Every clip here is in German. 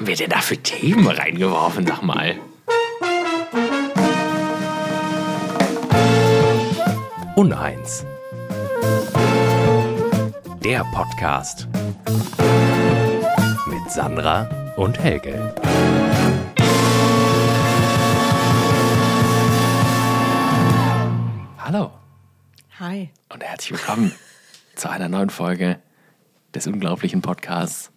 haben wir denn da für Themen reingeworfen, sag mal? Uneins. Der Podcast. Mit Sandra und Helge. Hallo Hi. und herzlich willkommen zu einer neuen Folge des unglaublichen Podcasts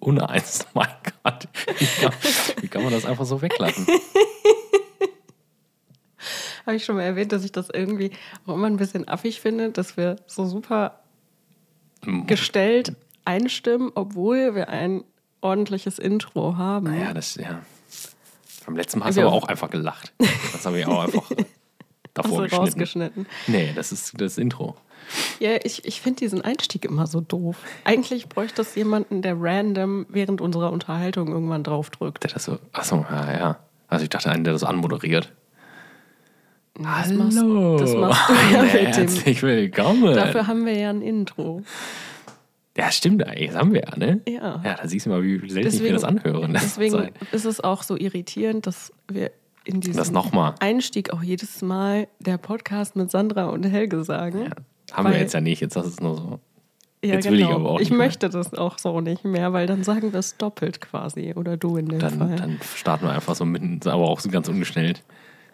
Uneins. Mein Gott, wie kann, wie kann man das einfach so weglassen? Habe ich schon mal erwähnt, dass ich das irgendwie auch immer ein bisschen affig finde, dass wir so super gestellt einstimmen, obwohl wir ein ordentliches Intro haben. Naja, das, ja. Beim letzten Mal hast du aber auch einfach gelacht. Das habe ich auch einfach Hast davor du geschnitten. rausgeschnitten. Nee, das ist das Intro. Ja, ich, ich finde diesen Einstieg immer so doof. Eigentlich bräuchte es jemanden, der random während unserer Unterhaltung irgendwann draufdrückt. Der das so, achso, ja, ja. Also ich dachte, einen, der das anmoderiert. Das machst, das machst du ja mit dem. Herzlich willkommen. Dafür haben wir ja ein Intro. Ja, stimmt eigentlich. Das haben wir ja, ne? Ja. Ja, da siehst du mal, wie selten ich mir Deswegen- das anhöre. in letzter Deswegen ist es auch so irritierend, dass wir in diesem. Einstieg auch jedes Mal der Podcast mit Sandra und Helge sagen. Ja, haben wir Weil- jetzt ja nicht. Jetzt ist es nur so. Ja, Jetzt will ich aber auch ich nicht mehr. möchte das auch so nicht mehr, weil dann sagen wir es doppelt quasi. Oder du in dem Dann, Fall. dann starten wir einfach so mitten, aber auch so ganz ungeschnellt.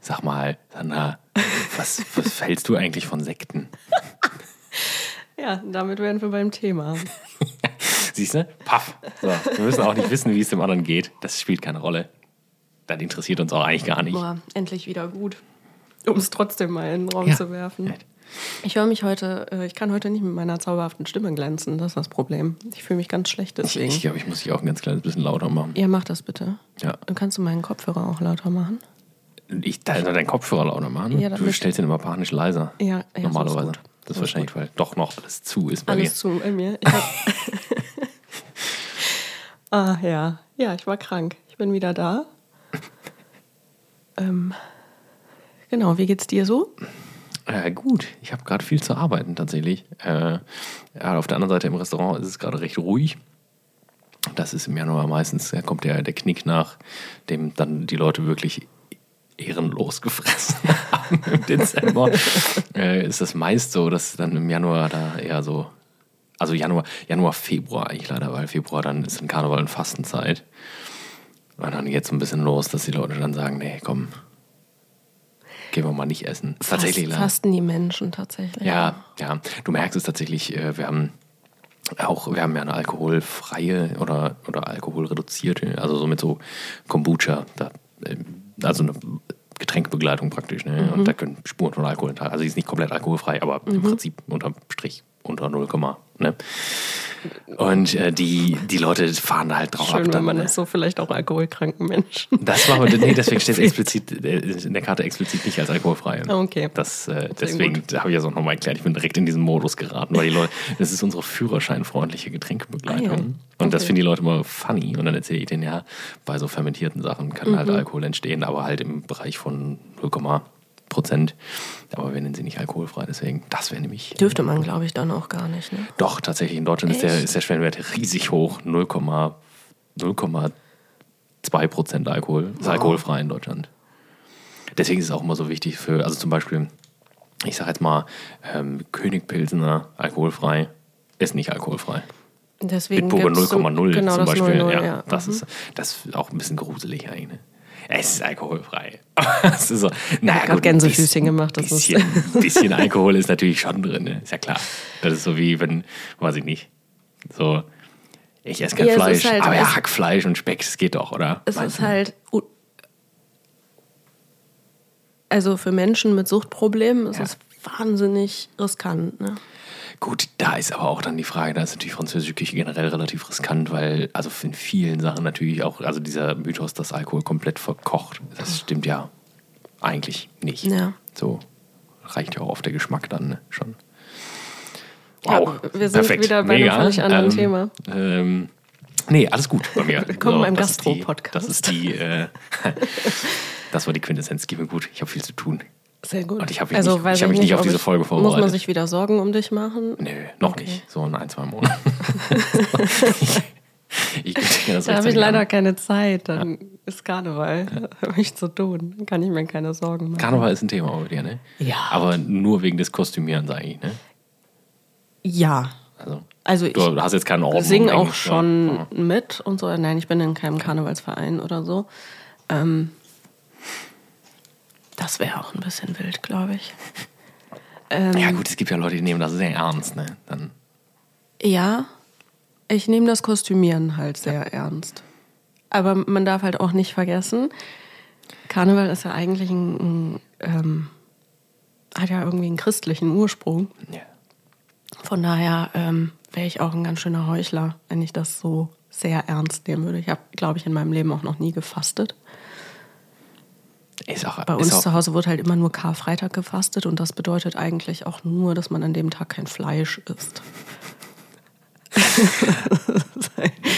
Sag mal, Sandra, was, was hältst du eigentlich von Sekten? Ja, damit wären wir beim Thema. Siehst du? Paff. So, wir müssen auch nicht wissen, wie es dem anderen geht. Das spielt keine Rolle. Das interessiert uns auch eigentlich gar nicht. Boah, endlich wieder gut. Um es trotzdem mal in den Raum Ja. zu werfen. Ich höre mich heute, äh, ich kann heute nicht mit meiner zauberhaften Stimme glänzen. Das ist das Problem. Ich fühle mich ganz schlecht Ich, deswegen. ich glaube, ich muss dich auch ein ganz kleines bisschen lauter machen. ja, mach das bitte. Ja. Dann kannst du meinen Kopfhörer auch lauter machen. Ich also deinen Kopfhörer lauter machen. Ja, du stellst ihn immer panisch leiser. Ja, ja, ist Normalerweise. gut. Das ist ist wahrscheinlich, weil doch noch alles zu ist bei Alles zu bei mir. Ich ah, ja. Ja, ich war krank. Ich bin wieder da. ähm, genau, wie geht's dir so? Äh, gut, ich habe gerade viel zu arbeiten tatsächlich. Äh, ja, auf der anderen Seite im Restaurant ist es gerade recht ruhig. Das ist im Januar meistens, da kommt der, der Knick nach, dem dann die Leute wirklich ehrenlos gefressen haben im Dezember. äh, ist das meist so, dass dann im Januar da eher so, also Januar, Januar, Februar eigentlich leider, weil Februar dann ist in Karneval und Fastenzeit. Und dann geht es ein bisschen los, dass die Leute dann sagen, nee, komm, gehen wir mal nicht essen. Ist tatsächlich Fast, leider. fasten die Menschen tatsächlich. Ja, ja. Du merkst es tatsächlich, äh, wir haben auch, wir haben ja eine alkoholfreie oder, oder alkoholreduzierte, also so mit so Kombucha, da, äh, also eine Getränkebegleitung praktisch, ne? Und da können Spuren von Alkohol enthalten. Also die ist nicht komplett alkoholfrei, aber im Prinzip unterm Strich unter 0, ne? Und äh, die, die Leute fahren da halt drauf Schön, ab. wenn dann, man ne? das so vielleicht auch alkoholkranken Menschen. Das machen wir, nee, deswegen steht es explizit äh, in der Karte explizit nicht als alkoholfrei. Ah, okay. Das, äh, deswegen habe ich das auch nochmal erklärt. Ich bin direkt in diesen Modus geraten, weil die Leute, das ist unsere führerscheinfreundliche Getränkebegleitung. Ah, ja. Und das finden die Leute immer funny. Und dann erzähle ich denen, ja, bei so fermentierten Sachen kann Mhm. halt Alkohol entstehen, aber halt im Bereich von 0, Prozent. Aber wir nennen sie nicht alkoholfrei, deswegen, das wäre nämlich. Dürfte man, glaube ich, dann auch gar nicht. Ne? Doch, tatsächlich, in Deutschland ist der, ist der Schwellenwert riesig hoch. 0, 0,2 Prozent Alkohol. Ist alkoholfrei in Deutschland. Deswegen ist es auch immer so wichtig für, also zum Beispiel, ich sage jetzt mal, ähm, König Pilsener alkoholfrei ist nicht alkoholfrei. Deswegen Bitburger gibt's so- 0,0 genau, zum Beispiel. 0,0, ja, ja. Das, Mhm. ist, das ist auch ein bisschen gruselig eigentlich. Ne? Es ist alkoholfrei. es ist so, naja, gut, ein Gänsefüßchen bisschen- gemacht, das ist- bisschen, bisschen Alkohol ist natürlich schon drin, ne? ist ja klar. Das ist so wie, wenn, weiß ich nicht, so, ich esse kein Ja, Fleisch, halt- aber ja, Hackfleisch und Speck, das geht doch, oder? Es Meinst ist du? halt. Also für Menschen mit Suchtproblemen ist Ja. es wahnsinnig riskant. Ne? Gut, da ist aber auch dann die Frage, da ist natürlich französische Küche generell relativ riskant, weil, also in vielen Sachen natürlich auch, also dieser Mythos, dass Alkohol komplett verkocht, das stimmt ja eigentlich nicht. Ja. So reicht ja auch oft der Geschmack dann ne? schon. Ja, Wow, wir sind perfekt, wieder bei einem mega. völlig anderen ähm, Thema. Ähm, nee, alles gut bei mir. Willkommen beim ist die- Gastro-Podcast. Das ist die, äh, das war die Quintessenz. Gib mir gut, ich habe viel zu tun. Sehr gut. Und ich hab mich also, nicht- ich hab mich nicht auf diese ich- Folge Muss man vorbereitet. sich wieder Sorgen um dich machen? Nö, noch Okay. nicht. So in ein, zwei Monaten. Ich dir das Da habe ich leider an. keine Zeit. Dann ist Karneval. Da habe ich zu tun. Dann kann ich mir keine Sorgen machen. Karneval ist ein Thema bei dir, ne? Ja. Aber nur wegen des Kostümierens eigentlich, ne? Ja. Also, Also ich du hast jetzt keinen Orden. singe auch schon ja. mit und so. Nein, ich bin in keinem Karnevalsverein oder so. Ähm, das wäre auch ein bisschen wild, glaube ich. Ähm, Ja, gut, es gibt ja Leute, die nehmen das sehr ernst, ne? Dann, Ja, ich nehme das Kostümieren halt sehr ernst. Aber man darf halt auch nicht vergessen, Karneval ist ja eigentlich ein, ein ähm, hat ja irgendwie einen christlichen Ursprung. ja. Von daher ähm, wäre ich auch ein ganz schöner Heuchler, wenn ich das so sehr ernst nehmen würde. Ich habe, glaube ich, in meinem Leben auch noch nie gefastet. Ist auch, Bei uns auch, zu Hause wird halt immer nur Karfreitag gefastet und das bedeutet eigentlich auch nur, dass man an dem Tag kein Fleisch isst.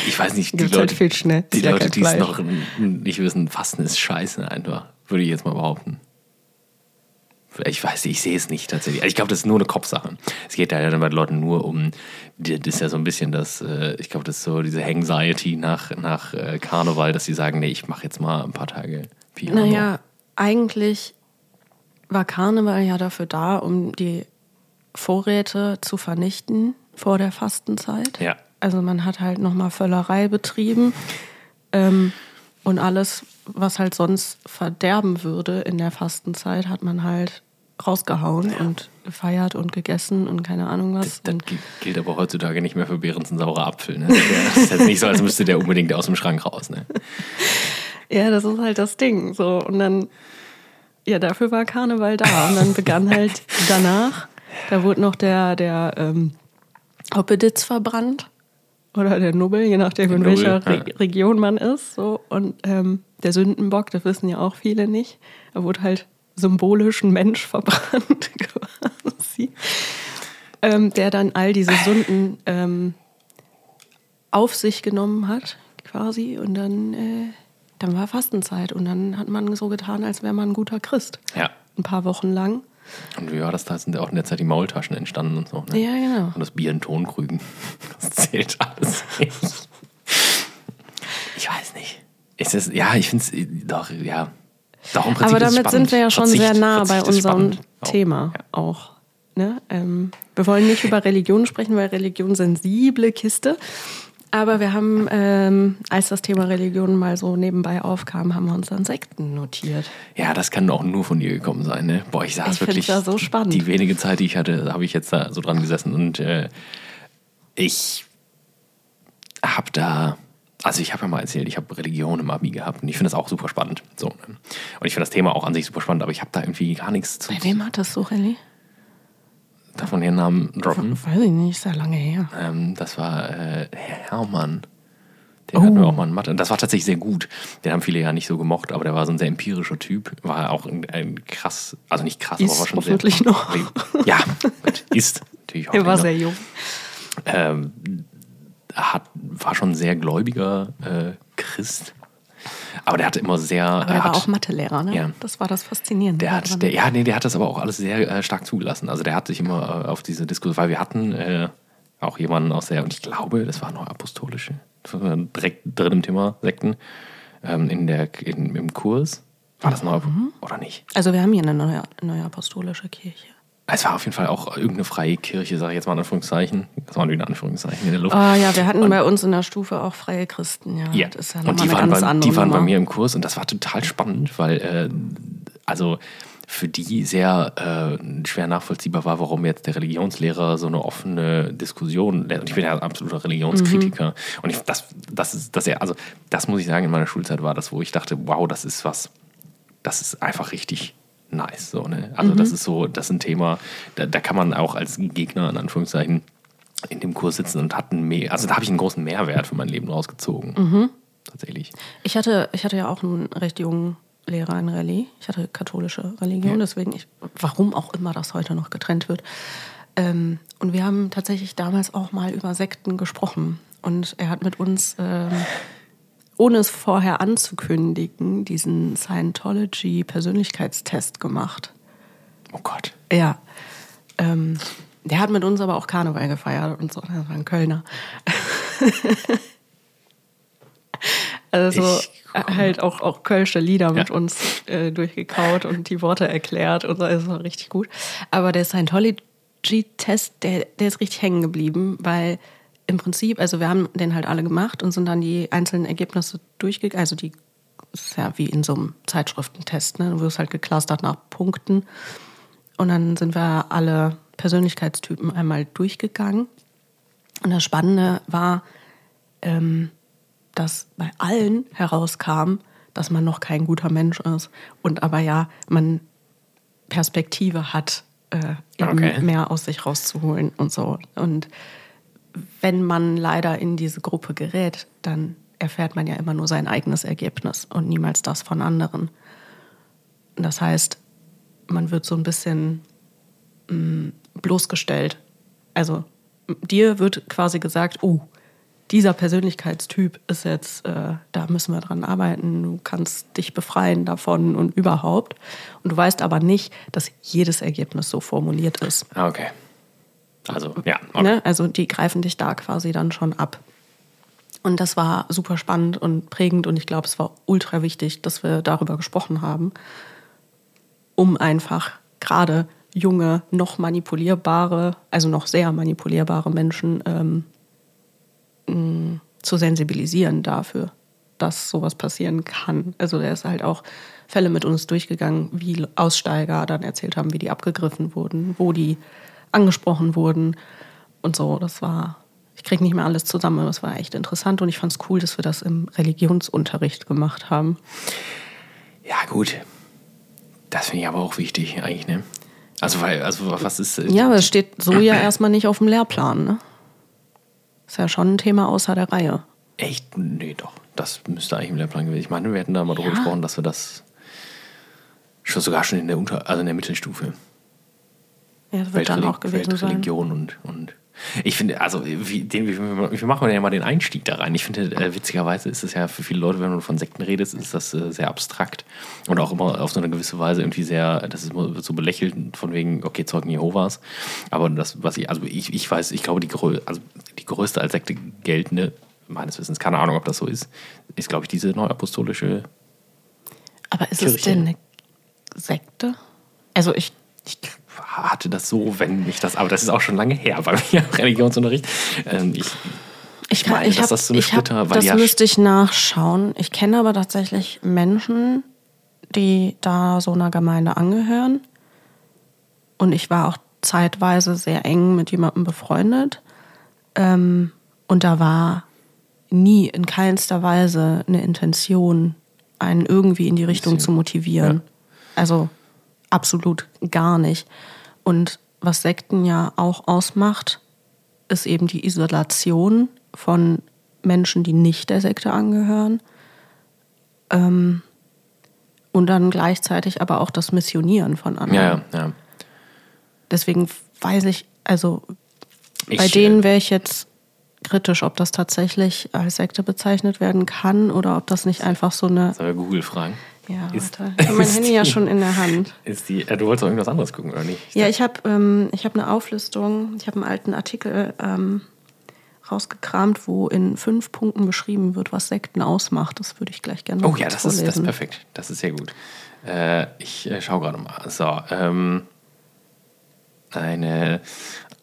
Ich weiß nicht, die Gibt's halt Leute, schnell. die Leute die es noch nicht wissen, Fasten ist scheiße einfach. Würde ich jetzt mal behaupten. Ich weiß nicht, ich sehe es nicht tatsächlich. Ich glaube, das ist nur eine Kopfsache. Es geht ja dann bei den Leuten nur um, das ist ja so ein bisschen das, äh, ich glaube, das ist so diese Anxiety nach, nach äh, Karneval, dass sie sagen, nee, ich mache jetzt mal ein paar Tage Piano. Naja, eigentlich war Karneval ja dafür da, um die Vorräte zu vernichten vor der Fastenzeit. Ja. Also man hat halt nochmal Völlerei betrieben ähm, und alles, was halt sonst verderben würde in der Fastenzeit, hat man halt rausgehauen und gefeiert und gegessen und keine Ahnung was. Das gilt- gilt aber heutzutage nicht mehr für Behrens ein saurer Apfel. Ne? Das ist jetzt nicht so, als müsste der unbedingt aus dem Schrank raus. Ne? Ja, das ist halt das Ding. So, und dann, ja, dafür war Karneval da. Und dann begann halt danach, da wurde noch der, der ähm, Hoppeditz verbrannt. Oder der Nubbel, je nachdem, in Der Nubbel, welcher Re. Region man ist. So. Und ähm, der Sündenbock, das wissen ja auch viele nicht. Da wurde halt symbolisch ein Mensch verbrannt, quasi. Ähm, der dann all diese Sünden ähm, auf sich genommen hat, quasi. Und dann, äh, dann war Fastenzeit. Und dann hat man so getan, als wäre man ein guter Christ. Ja. Ein paar Wochen lang. Und wie war das? Da sind ja auch in der Zeit die Maultaschen entstanden und so. Ne? Ja, genau. Und das Bier in Tonkrügen. Das zählt alles nicht. Ich weiß nicht. Ist das, ja, ich finde es doch, ja. Doch, im Prinzip Aber ist damit sind wir ja schon Verzicht- sehr nah bei Verzicht ist unserem. Thema Ja. auch. Ne? Ähm, wir wollen nicht über Religion sprechen, weil Religion sensible Kiste. Aber wir haben, ähm, als das Thema Religion mal so nebenbei aufkam, haben wir uns dann Sekten notiert. Ja, das kann auch nur von dir gekommen sein. Ne? Boah, ich saß Ich wirklich. ja so spannend. Die wenige Zeit, die ich hatte, habe ich jetzt da so dran gesessen und äh, ich habe da. Also ich habe ja mal erzählt, ich habe Religion im Abi gehabt und ich finde das auch super spannend. So, ne? Und ich finde das Thema auch an sich super spannend, aber ich habe da irgendwie gar nichts zu. Bei wem hat das so, Relly? Darf man ihren Namen droppen? Weiß ich nicht, ist ja lange her. Ähm, das war äh, Herr Hermann. Den hatten wir auch mal in Mathe. Das war tatsächlich sehr gut. Den haben viele ja nicht so gemocht, aber der war so ein sehr empirischer Typ. War auch ein, ein krass, also nicht krass, Ist aber war schon hoffentlich sehr. noch. Ja, gut, ist natürlich Er hoffentlich war noch. sehr jung. Ähm, hat, war schon ein sehr gläubiger äh, Christ. Aber der hatte immer sehr. Aber er hat, war auch Mathelehrer, ne? Ja. Das war das Faszinierende. Der hat, der, ja, nee, der hat das aber auch alles sehr äh, stark zugelassen. Also der hat sich immer äh, auf diese Diskussion, weil wir hatten äh, auch jemanden aus der, und ich glaube, das war noch apostolische, direkt drin im Thema Sekten, ähm, in der, in, im Kurs. War das noch, Mhm. oder nicht? also wir haben hier eine neue, neue apostolische Kirche. Es war auf jeden Fall auch irgendeine freie Kirche, sage ich jetzt mal in Anführungszeichen. Das waren wieder Anführungszeichen in der Luft. Oh ja, wir hatten bei uns in der Stufe auch freie Christen. Ja, Ja, das ist ja und die waren, bei, die waren bei mir im Kurs und das war total spannend, weil äh, also für die sehr äh, schwer nachvollziehbar war, warum jetzt der Religionslehrer so eine offene Diskussion lehrt. Und ich bin ja ein absoluter Religionskritiker. Und ich, das, das ist, das also das muss ich sagen, in meiner Schulzeit war das, wo ich dachte, wow, das ist was, das ist einfach richtig nice. So, ne? Also das ist so, das ist ein Thema, da, da kann man auch als Gegner in Anführungszeichen in dem Kurs sitzen und hat einen mehr, also da habe ich einen großen Mehrwert für mein Leben rausgezogen. Tatsächlich. Ich hatte, ich hatte ja auch einen recht jungen Lehrer in Rallye. Ich hatte katholische Religion, deswegen, ich, warum auch immer das heute noch getrennt wird. Ähm, und wir haben tatsächlich damals auch mal über Sekten gesprochen. Und er hat mit uns, ähm, ohne es vorher anzukündigen, diesen Scientology-Persönlichkeitstest gemacht. Oh Gott. Ja. Ähm, der hat mit uns aber auch Karneval gefeiert und so. Das war ein Kölner. Also Ich- halt auch, auch Kölsche Lieder mit Ja. uns äh, durchgekaut und die Worte erklärt und so. Das war richtig gut. Aber der Scientology-Test, der, der ist richtig hängen geblieben, weil im Prinzip, also wir haben den halt alle gemacht und sind dann die einzelnen Ergebnisse durchgegangen. Also die das ist ja wie in so einem Zeitschriftentest, ne? Du wirst halt geclustert nach Punkten. Und dann sind wir alle Persönlichkeitstypen einmal durchgegangen. Und das Spannende war, ähm, dass bei allen herauskam, dass man noch kein guter Mensch ist und aber ja, man Perspektive hat, äh, eben Okay. mehr aus sich rauszuholen und so. Und wenn man leider in diese Gruppe gerät, dann erfährt man ja immer nur sein eigenes Ergebnis und niemals das von anderen. Das heißt, man wird so ein bisschen mh, bloßgestellt. Also dir wird quasi gesagt, oh, dieser Persönlichkeitstyp ist jetzt, äh, da müssen wir dran arbeiten, du kannst dich befreien davon und überhaupt. Und du weißt aber nicht, dass jedes Ergebnis so formuliert ist. Ah, okay. Also, ja. Okay. Ne? Also die greifen dich da quasi dann schon ab. Und das war super spannend und prägend und ich glaube, es war ultra wichtig, dass wir darüber gesprochen haben, um einfach gerade junge, noch manipulierbare, also noch sehr manipulierbare Menschen ähm, mh, zu sensibilisieren dafür, dass sowas passieren kann. Also der ist halt auch Fälle mit uns durchgegangen, wie Aussteiger dann erzählt haben, wie die abgegriffen wurden, wo die angesprochen wurden und so. Das war, ich kriege nicht mehr alles zusammen, aber das war echt interessant und ich fand es cool, dass wir das im Religionsunterricht gemacht haben. Ja, gut. Das finde ich aber auch wichtig, eigentlich, ne? Also, weil, also, was ist. äh, Ja, aber es steht so ja erstmal nicht auf dem Lehrplan, ne? Ist ja schon ein Thema außer der Reihe. Echt? Nee, doch. Das müsste eigentlich im Lehrplan gewesen. Ich meine, wir hätten da mal drüber Ja. gesprochen, dass wir das schon sogar schon in der Unter, also in der Mittelstufe. Ja, das wird dann Weltreli- auch gewesen sein. Weltreligion und, und ich finde, also wie, den, wie, wie machen wir denn ja mal den Einstieg da rein? Ich finde, äh, witzigerweise ist es ja für viele Leute, wenn du von Sekten redest, ist das äh, sehr abstrakt und auch immer auf so eine gewisse Weise irgendwie sehr, das ist, so belächelt von wegen, okay, Zeugen Jehovas. Aber das, was ich, also ich, ich weiß, ich glaube, die, grö also die größte als Sekte geltende, meines Wissens, keine Ahnung, ob das so ist, ist, glaube ich, diese neuapostolische Aber ist es Kirche. denn eine Sekte? Also ich, ich hatte das so, wenn ich das, aber das ist auch schon lange her bei mir im Religionsunterricht. Ähm, ich, Ich, kann, meine, ich hab, das so eine ich hab, Splitter- weil das ja- müsste ich nachschauen. Ich kenne aber tatsächlich Menschen, die da so einer Gemeinde angehören. Und ich war auch zeitweise sehr eng mit jemandem befreundet. Ähm, und da war nie in keinster Weise eine Intention, einen irgendwie in die Richtung zu motivieren. Also absolut gar nicht. Und was Sekten ja auch ausmacht, ist eben die Isolation von Menschen, die nicht der Sekte angehören. Ähm, und dann gleichzeitig aber auch das Missionieren von anderen. ja, ja. Deswegen weiß ich, also Ich, bei denen wäre ich jetzt kritisch, ob das tatsächlich als Sekte bezeichnet werden kann oder ob das nicht einfach so eine. Wir Google fragen? Ja, Ist- warte. Ich habe mein Handy ja die- schon in der Hand. Ist die, äh, du wolltest doch irgendwas anderes gucken, oder nicht? Ja, ich habe ähm, ich hab eine Auflistung, ich habe einen alten Artikel ähm, rausgekramt, wo in fünf Punkten beschrieben wird, was Sekten ausmacht. Das würde ich gleich gerne Oh ja, das ist, das ist vorlesen. perfekt. Das ist sehr gut. Äh, ich äh, schaue gerade mal. So, ähm, eine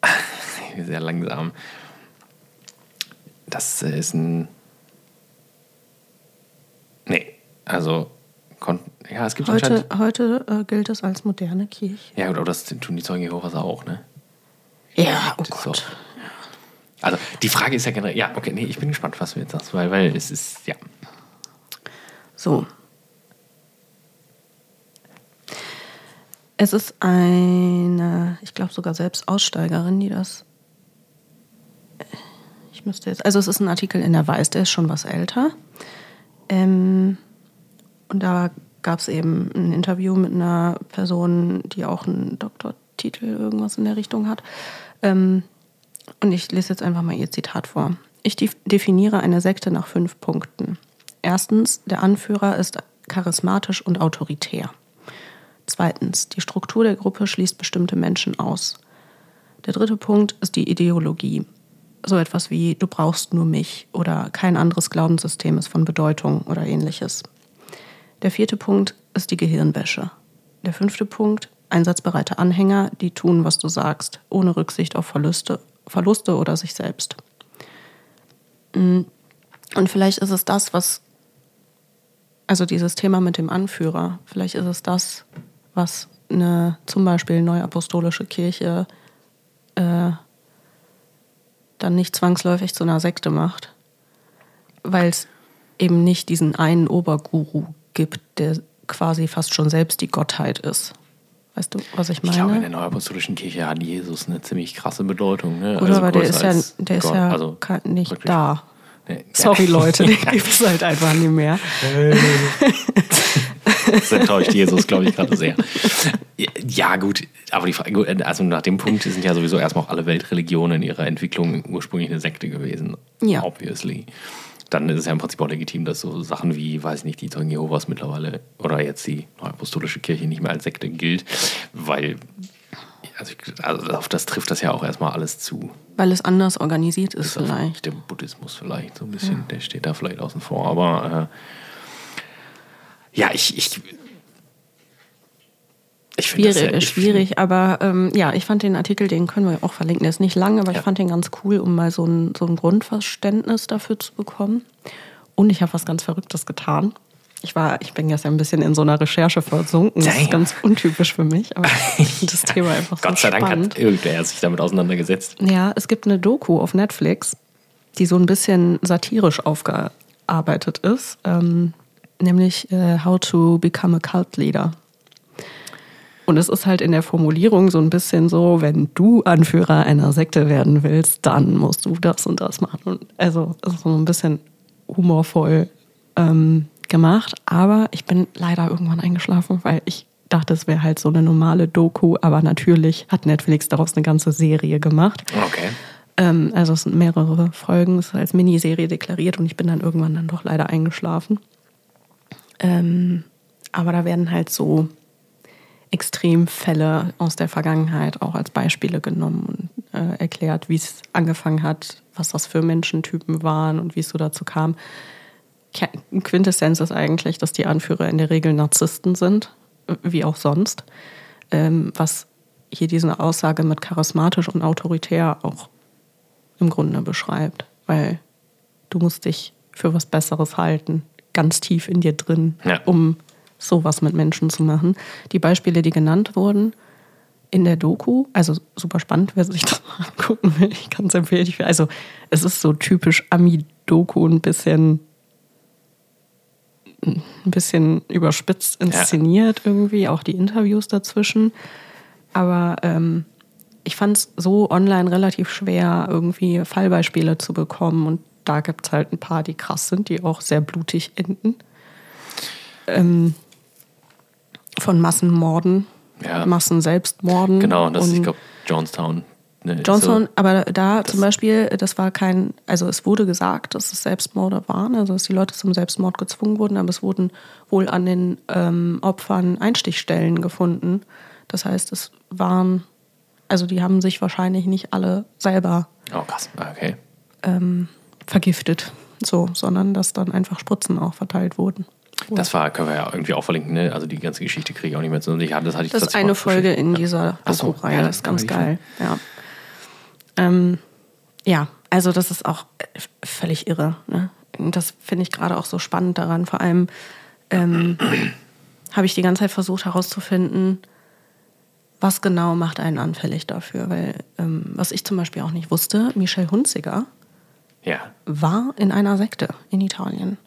sehr langsam. Das ist ein. Nee, also kon ja, es gibt Heute, heute äh, gilt es als moderne Kirche. Ja, gut, aber das tun die Zeugen Jehovas auch, ne? Ja, oh Das Gott. so. Also die Frage ist ja generell, ja, okay, nee, ich bin gespannt, was du jetzt sagst, weil, weil es ist, ja. So. Es ist eine, ich glaube sogar selbst Aussteigerin, die das. Ich müsste jetzt. Also, es ist ein Artikel in der Weiß, der ist schon was älter. Ähm, und da gab es eben ein Interview mit einer Person, die auch einen Doktortitel, irgendwas in der Richtung hat. Ähm, und ich lese jetzt einfach mal ihr Zitat vor. Ich def- definiere eine Sekte nach fünf Punkten. Erstens, der Anführer ist charismatisch und autoritär. Zweitens, die Struktur der Gruppe schließt bestimmte Menschen aus. Der dritte Punkt ist die Ideologie. so etwas wie du brauchst nur mich oder kein anderes Glaubenssystem ist von Bedeutung oder ähnliches. Der vierte Punkt ist die Gehirnwäsche. Der fünfte Punkt, einsatzbereite Anhänger, die tun, was du sagst, ohne Rücksicht auf Verluste, Verluste oder sich selbst. Mm. Und vielleicht ist es das, was, also dieses Thema mit dem Anführer, vielleicht ist es das, was eine zum Beispiel neuapostolische Kirche äh, dann nicht zwangsläufig zu einer Sekte macht, weil es eben nicht diesen einen Oberguru gibt, der quasi fast schon selbst die Gottheit ist. Weißt du, was ich meine? Ich glaube, in der Neuapostolischen Kirche hat Jesus eine ziemlich krasse Bedeutung. Ne? Gut, also aber der ist ja, der ist ja also nicht wirklich. da. Nee, Sorry, Leute, den gibt es halt einfach nicht mehr. das enttäuscht Jesus, glaube ich, gerade sehr. Ja, gut, aber die Frage, also nach dem Punkt sind ja sowieso erstmal auch alle Weltreligionen in ihrer Entwicklung ursprünglich eine Sekte gewesen. Ja. Obviously. Dann ist es ja im Prinzip auch legitim, dass so Sachen wie, weiß ich nicht, die Zeugen Jehovas mittlerweile oder jetzt die Neuapostolische Kirche nicht mehr als Sekte gilt, weil also, also, auf das trifft das ja auch erstmal alles zu. Weil es anders organisiert ist, ist vielleicht. Der Buddhismus vielleicht so ein bisschen, ja. der steht da vielleicht außen vor. Aber äh, ja, ich, ich ich schwierig, ja, schwierig, aber ähm, ja, ich fand den Artikel, den können wir auch verlinken, der ist nicht lang, aber ja. ich fand den ganz cool, um mal so ein, so ein Grundverständnis dafür zu bekommen. Und ich habe was ganz Verrücktes getan. Ich war, ich bin jetzt ein bisschen in so einer Recherche versunken. Das ist ganz untypisch für mich, aber das Thema einfach so Gott sei Dank hat irgendwer sich damit auseinandergesetzt. Ja, es gibt eine Doku auf Netflix, die so ein bisschen satirisch aufgearbeitet ist, ähm, nämlich äh, How to Become a Cult Leader. Und es ist halt in der Formulierung so ein bisschen so, wenn du Anführer einer Sekte werden willst, dann musst du das und das machen. Und also es ist so ein bisschen humorvoll ähm, gemacht. Aber ich bin leider irgendwann eingeschlafen, weil ich dachte, es wäre halt so eine normale Doku. Aber natürlich hat Netflix daraus eine ganze Serie gemacht. Okay. Ähm, also es sind mehrere Folgen, es ist als Miniserie deklariert und ich bin dann irgendwann dann doch leider eingeschlafen. Ähm, aber da werden halt so Extremfälle aus der Vergangenheit auch als Beispiele genommen und äh, erklärt, wie es angefangen hat, was das für Menschentypen waren und wie es so dazu kam. Quintessenz ist eigentlich, dass die Anführer in der Regel Narzissten sind, wie auch sonst, ähm, was hier diese Aussage mit charismatisch und autoritär auch im Grunde beschreibt, weil du musst dich für was Besseres halten, ganz tief in dir drin, ja. um sowas mit Menschen zu machen. Die Beispiele, die genannt wurden in der Doku, also super spannend, wer sich das mal angucken will, ich kann es empfehlen. Also es ist so typisch Ami-Doku, ein bisschen ein bisschen überspitzt inszeniert ja. irgendwie, auch die Interviews dazwischen. Aber ähm, ich fand es so online relativ schwer, irgendwie Fallbeispiele zu bekommen. Und da gibt es halt ein paar, die krass sind, die auch sehr blutig enden. Ähm, von Massenmorden, ja. Massenselbstmorden. Genau, das ist, ich glaube, Jonestown. Ne, Johnstown, so, aber da zum Beispiel, das war kein, also es wurde gesagt, dass es Selbstmorde waren, also dass die Leute zum Selbstmord gezwungen wurden, aber es wurden wohl an den ähm, Opfern Einstichstellen gefunden. Das heißt, es waren, also die haben sich wahrscheinlich nicht alle selber oh, krass. Okay. Ähm, vergiftet, so, sondern dass dann einfach Spritzen auch verteilt wurden. Das war, können wir ja irgendwie auch verlinken, ne? Also die ganze Geschichte kriege ich auch nicht mehr zu. Ich, das hatte ich das ist eine Folge in dieser Doku-Reihe, ja, das ist ganz geil. Ja. Ähm, ja, also das ist auch völlig irre. Ne? Und das finde ich gerade auch so spannend daran. Vor allem ähm, habe ich die ganze Zeit versucht herauszufinden, was genau macht einen anfällig dafür. Weil, ähm, was ich zum Beispiel auch nicht wusste, Michelle Hunziger ja. war in einer Sekte in Italien.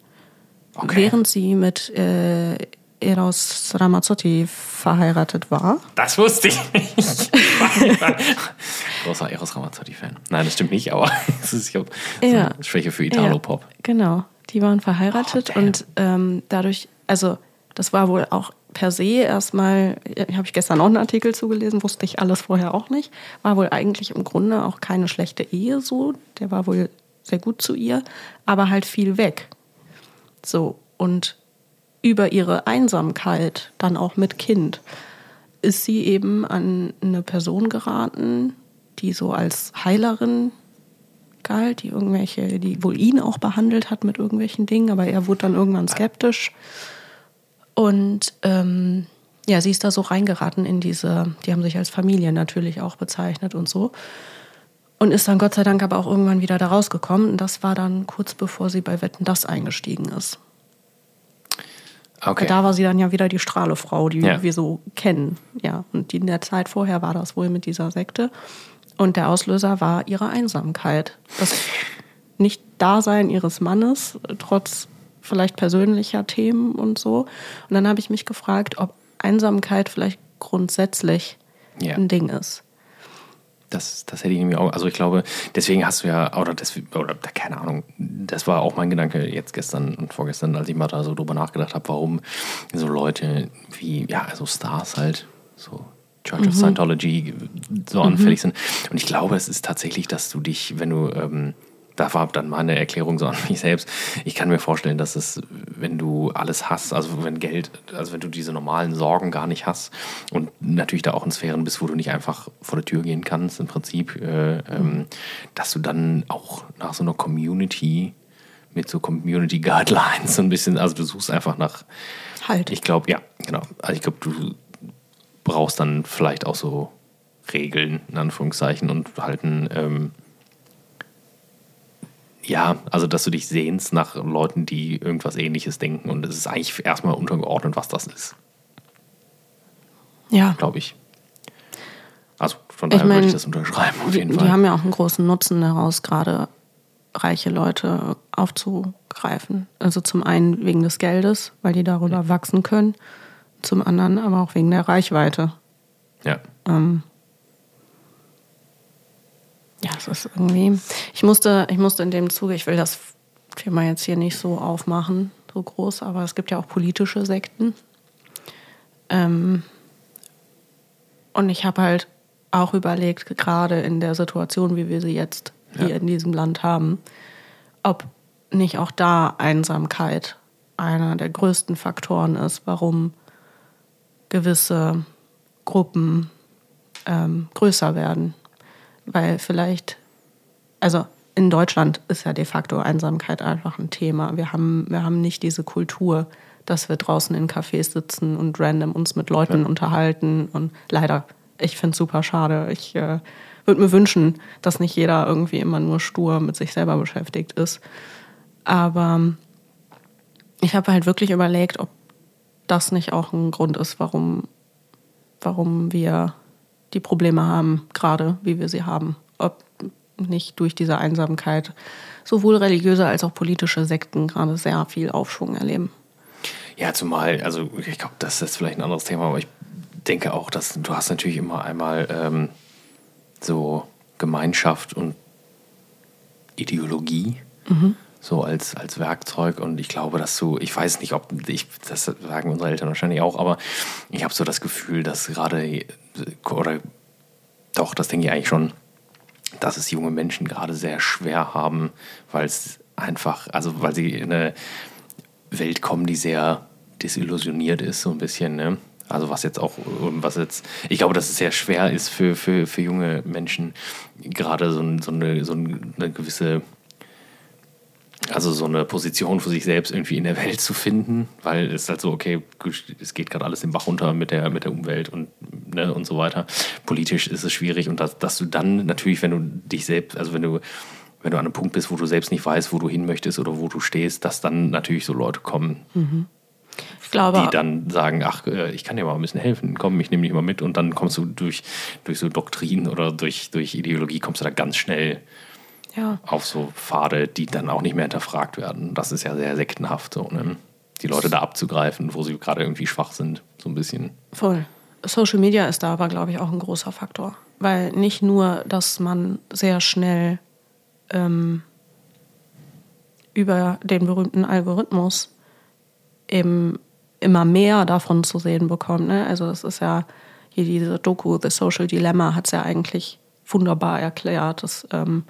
Okay. Während sie mit äh, Eros Ramazzotti verheiratet war. Das wusste ich nicht. Großer Eros Ramazzotti-Fan. Nein, das stimmt nicht, aber es ist, ich glaube, ja. so Schwäche für Italo-Pop. Ja, genau, die waren verheiratet oh, und ähm, dadurch, also das war wohl auch per se erstmal, habe ich gestern auch einen Artikel zugelesen, wusste ich alles vorher auch nicht, war wohl eigentlich im Grunde auch keine schlechte Ehe so, der war wohl sehr gut zu ihr, aber halt viel weg. So, und über ihre Einsamkeit, dann auch mit Kind, ist sie eben an eine Person geraten, die so als Heilerin galt, die irgendwelche, die wohl ihn auch behandelt hat mit irgendwelchen Dingen, aber er wurde dann irgendwann skeptisch. Und ähm, ja, sie ist da so reingeraten in diese, die haben sich als Familie natürlich auch bezeichnet und so. Und ist dann Gott sei Dank aber auch irgendwann wieder da rausgekommen. Und das war dann kurz bevor sie bei Wetten das eingestiegen ist. Okay. Da war sie dann ja wieder die Strahlefrau, die ja. wir so kennen. Ja, und in der Zeit vorher war das wohl mit dieser Sekte. Und der Auslöser war ihre Einsamkeit. Das Nicht-Dasein ihres Mannes, trotz vielleicht persönlicher Themen und so. Und dann habe ich mich gefragt, ob Einsamkeit vielleicht grundsätzlich ja. ein Ding ist. Das, das hätte ich nämlich auch. Also ich glaube, deswegen hast du ja, oder, das, oder keine Ahnung, das war auch mein Gedanke jetzt gestern und vorgestern, als ich mal da so drüber nachgedacht habe, warum so Leute wie, ja, also Stars halt, so Church mhm. of Scientology so anfällig mhm. sind. Und ich glaube, es ist tatsächlich, dass du dich, wenn du ähm, da war dann mal eine Erklärung so an mich selbst. Ich kann mir vorstellen, dass es, wenn du alles hast, also wenn Geld, also wenn du diese normalen Sorgen gar nicht hast und natürlich da auch in Sphären bist, wo du nicht einfach vor der Tür gehen kannst, im Prinzip, äh, ähm, dass du dann auch nach so einer Community mit so Community Guidelines so ein bisschen, also du suchst einfach nach. Halt. Ich glaube, ja, genau. Also ich glaube, du brauchst dann vielleicht auch so Regeln, in Anführungszeichen, und halten. Ähm, ja, also dass du dich sehnst nach Leuten, die irgendwas ähnliches denken und es ist eigentlich erstmal untergeordnet, was das ist. Ja. Glaube ich. Also von daher ich mein, würde ich das unterschreiben auf jeden die, Fall. Die haben ja auch einen großen Nutzen daraus, gerade reiche Leute aufzugreifen. Also zum einen wegen des Geldes, weil die darüber ja. wachsen können. Zum anderen aber auch wegen der Reichweite. Ja. Ähm, ja, es ist irgendwie. Ich musste, ich musste in dem Zuge, ich will das Thema jetzt hier nicht so aufmachen, so groß, aber es gibt ja auch politische Sekten. Ähm, und ich habe halt auch überlegt, gerade in der Situation, wie wir sie jetzt hier ja. in diesem Land haben, ob nicht auch da Einsamkeit einer der größten Faktoren ist, warum gewisse Gruppen ähm, größer werden weil vielleicht, also in Deutschland ist ja de facto Einsamkeit einfach ein Thema. Wir haben, wir haben nicht diese Kultur, dass wir draußen in Cafés sitzen und random uns mit Leuten ja. unterhalten. Und leider, ich finde es super schade. Ich äh, würde mir wünschen, dass nicht jeder irgendwie immer nur stur mit sich selber beschäftigt ist. Aber ich habe halt wirklich überlegt, ob das nicht auch ein Grund ist, warum, warum wir die Probleme haben, gerade wie wir sie haben. Ob nicht durch diese Einsamkeit sowohl religiöse als auch politische Sekten gerade sehr viel Aufschwung erleben. Ja, zumal, also ich glaube, das ist vielleicht ein anderes Thema, aber ich denke auch, dass du hast natürlich immer einmal ähm, so Gemeinschaft und Ideologie. Mhm so als, als Werkzeug. Und ich glaube, dass du, ich weiß nicht, ob ich, das sagen unsere Eltern wahrscheinlich auch, aber ich habe so das Gefühl, dass gerade, oder doch, das denke ich eigentlich schon, dass es junge Menschen gerade sehr schwer haben, weil es einfach, also weil sie in eine Welt kommen, die sehr desillusioniert ist, so ein bisschen, ne? Also was jetzt auch, was jetzt, ich glaube, dass es sehr schwer ist für, für, für junge Menschen, gerade so, so, eine, so eine gewisse also so eine Position für sich selbst irgendwie in der Welt zu finden, weil es halt so, okay, es geht gerade alles im Bach runter mit der, mit der Umwelt und, ne, und so weiter. Politisch ist es schwierig und dass, dass du dann natürlich, wenn du dich selbst, also wenn du, wenn du an einem Punkt bist, wo du selbst nicht weißt, wo du hin möchtest oder wo du stehst, dass dann natürlich so Leute kommen, mhm. glaube, die dann sagen, ach, äh, ich kann dir mal ein bisschen helfen, komm, ich nehme dich mal mit und dann kommst du durch, durch so Doktrin oder durch, durch Ideologie, kommst du da ganz schnell ja. auf so Pfade, die dann auch nicht mehr hinterfragt werden. Das ist ja sehr sektenhaft, so, ne? die Leute da abzugreifen, wo sie gerade irgendwie schwach sind, so ein bisschen. Voll. Social Media ist da aber, glaube ich, auch ein großer Faktor. Weil nicht nur, dass man sehr schnell ähm, über den berühmten Algorithmus eben immer mehr davon zu sehen bekommt. Ne? Also das ist ja hier diese Doku, The Social Dilemma, hat es ja eigentlich wunderbar erklärt, dass ähm,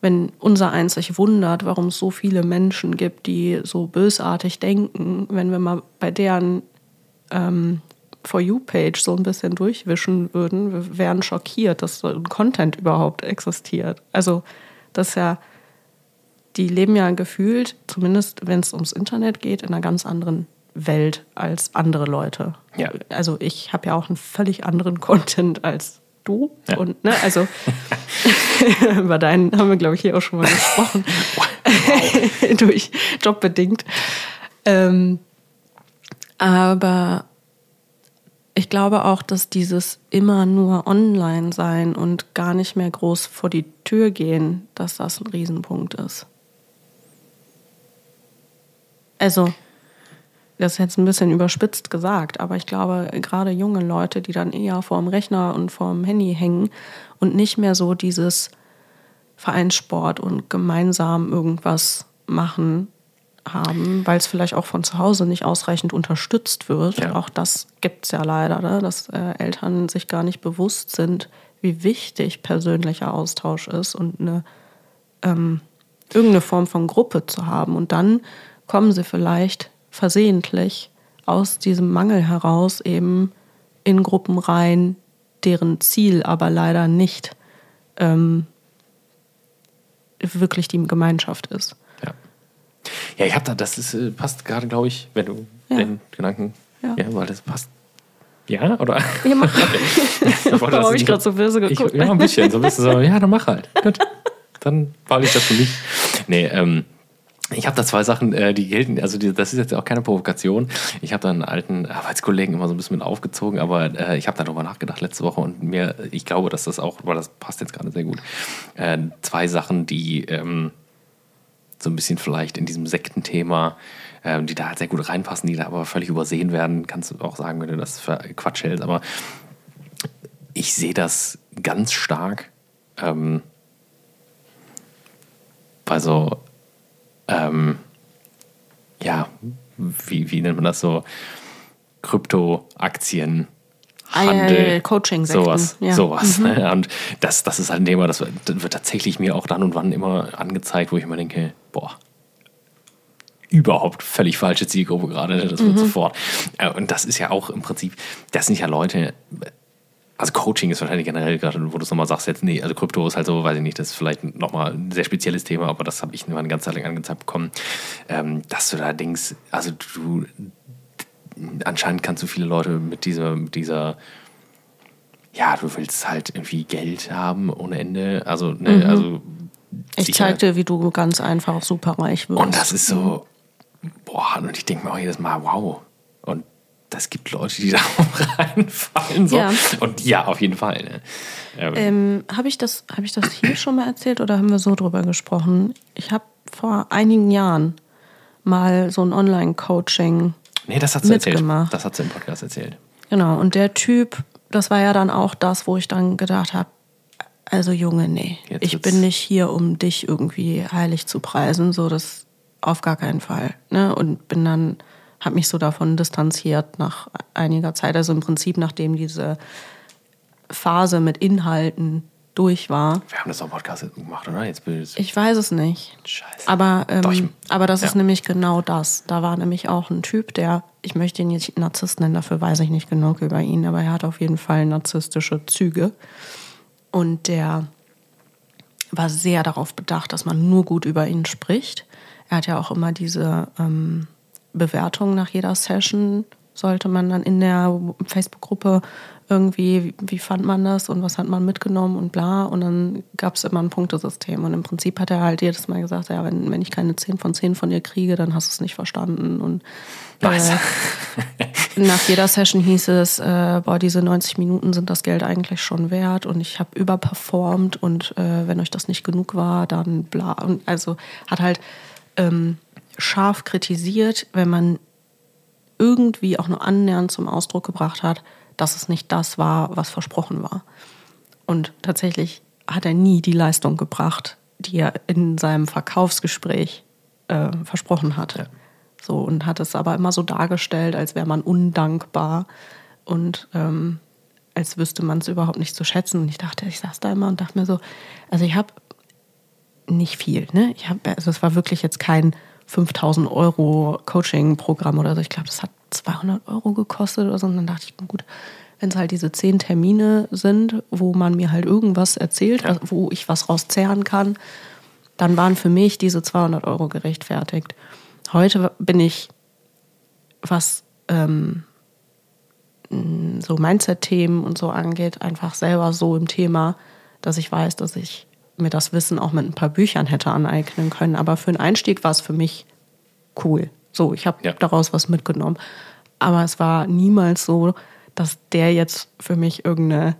wenn unser eins sich wundert, warum es so viele Menschen gibt, die so bösartig denken, wenn wir mal bei deren ähm, For You-Page so ein bisschen durchwischen würden, wir wären schockiert, dass so ein Content überhaupt existiert. Also Das ist ja, die leben ja gefühlt, zumindest wenn es ums Internet geht, in einer ganz anderen Welt als andere Leute. Ja. Also ich habe ja auch einen völlig anderen Content als du. Ja. Und ne, also über deinen haben wir, glaube ich, hier auch schon mal gesprochen. Durch jobbedingt. Ähm, aber ich glaube auch, dass dieses immer nur online sein und gar nicht mehr groß vor die Tür gehen, dass das ein Riesenpunkt ist. Also, das ist jetzt ein bisschen überspitzt gesagt, aber ich glaube, gerade junge Leute, die dann eher vorm Rechner und vorm Handy hängen und nicht mehr so dieses Vereinssport und gemeinsam irgendwas machen haben, weil es vielleicht auch von zu Hause nicht ausreichend unterstützt wird. Ja. Auch das gibt es ja leider, ne? dass äh, Eltern sich gar nicht bewusst sind, wie wichtig persönlicher Austausch ist und eine ähm, irgendeine Form von Gruppe zu haben. Und dann kommen sie vielleicht versehentlich aus diesem Mangel heraus eben in Gruppen rein, deren Ziel aber leider nicht ähm, wirklich die Gemeinschaft ist. Ja. Ja, ich habe da, das ist, äh, passt gerade, glaube ich, wenn du Ja. den Gedanken. Ja. Ja. weil das passt. Ja, oder? Ja, mach. Ich Warum habe ich gerade so böse Ich, geguckt? ja, ein bisschen. So ein bisschen so, ja, dann mach halt. Gut. Dann war ich das für mich. Nee, ähm, ich habe da zwei Sachen, äh, die gelten, also die, das ist jetzt auch keine Provokation. Ich habe da einen alten Arbeitskollegen immer so ein bisschen mit aufgezogen, aber äh, ich habe darüber nachgedacht letzte Woche und mir, ich glaube, dass das auch, weil das passt jetzt gerade sehr gut, äh, zwei Sachen, die ähm, so ein bisschen vielleicht in diesem Sektenthema, ähm, die da halt sehr gut reinpassen, die da aber völlig übersehen werden, kannst du auch sagen, wenn du das für Quatsch hältst, aber ich sehe das ganz stark ähm, bei so, ähm, ja, wie, wie nennt man das so? Kryptoaktien. Ah, Handel, ja, Coaching-Sekten, sowas, ja. sowas. Ne? Und das, das ist halt ein Thema, das wird, das wird tatsächlich mir auch dann und wann immer angezeigt, wo ich immer denke, boah, überhaupt völlig falsche Zielgruppe gerade, ne? das wird Mhm. sofort. Äh, Und das ist ja auch im Prinzip, das sind ja Leute, also Coaching ist wahrscheinlich generell gerade, wo du es nochmal sagst, jetzt, nee, also Krypto ist halt so, weiß ich nicht, das ist vielleicht nochmal ein sehr spezielles Thema, aber das habe ich nur eine ganze Zeit lang angezeigt bekommen, ähm, dass du da denkst, also du, anscheinend kannst du viele Leute mit dieser, mit dieser, ja, du willst halt irgendwie Geld haben ohne Ende, also, ne, also Mhm. Ich sicher- zeig dir, wie du ganz einfach superreich wirst. und das ist so, boah, und ich denke mir auch jedes Mal, wow. Das gibt Leute, die da reinfallen. So. Ja. Und ja, auf jeden Fall. Ne? Ähm, Ähm, habe ich, das, hab ich das hier schon mal erzählt oder haben wir so drüber gesprochen? Ich habe vor einigen Jahren mal so ein Online-Coaching. nee, das hat sie erzählt. Das hat sie im Podcast erzählt. Genau, und der Typ, das war ja dann auch das, wo ich dann gedacht habe, also Junge, nee, Jetzt ich bin nicht hier, um dich irgendwie heilig zu preisen, so das auf gar keinen Fall. Ne? Und bin dann, habe mich so davon distanziert nach einiger Zeit, also im Prinzip nachdem diese Phase mit Inhalten durch war. Wir haben das auch im Podcast gemacht, oder? Jetzt bin ich. Ich weiß es nicht. Scheiße. Aber, ähm, aber das ist ja. nämlich genau das. Da war nämlich auch ein Typ, der, ich möchte ihn nicht Narzisst nennen, dafür weiß ich nicht genug über ihn, aber er hat auf jeden Fall narzisstische Züge. Und der war sehr darauf bedacht, dass man nur gut über ihn spricht. Er hat ja auch immer diese ähm, Bewertung nach jeder Session, sollte man dann in der Facebook-Gruppe irgendwie, wie, fand man das und was hat man mitgenommen und bla. Und dann gab es immer ein Punktesystem. Und im Prinzip hat er halt jedes Mal gesagt, ja, wenn, wenn ich keine 10 von 10 von dir kriege, dann hast du es nicht verstanden. Und äh, nach jeder Session hieß es, äh, boah, diese 90 Minuten sind das Geld eigentlich schon wert und ich habe überperformt und äh, wenn euch das nicht genug war, dann bla. Und also hat halt ähm, scharf kritisiert, wenn man irgendwie auch nur annähernd zum Ausdruck gebracht hat, dass es nicht das war, was versprochen war. Und tatsächlich hat er nie die Leistung gebracht, die er in seinem Verkaufsgespräch äh, versprochen hatte. So, und hat es aber immer so dargestellt, als wäre man undankbar und ähm, als wüsste man es überhaupt nicht zu schätzen. Und ich dachte, ich saß da immer und dachte mir so, also ich habe nicht viel. Ne? Ich hab, also es war wirklich jetzt kein 5000 Euro Coaching-Programm oder so. Ich glaube, das hat 200 Euro gekostet oder so. Und dann dachte ich, gut, wenn es halt diese zehn Termine sind, wo man mir halt irgendwas erzählt, wo ich was rauszehren kann, dann waren für mich diese 200 Euro gerechtfertigt. Heute bin ich, was ähm, so Mindset-Themen und so angeht, einfach selber so im Thema, dass ich weiß, dass ich mir das Wissen auch mit ein paar Büchern hätte aneignen können. Aber für einen Einstieg war es für mich cool. So, ich habe ja. daraus was mitgenommen. Aber es war niemals so, dass der jetzt für mich irgendeine,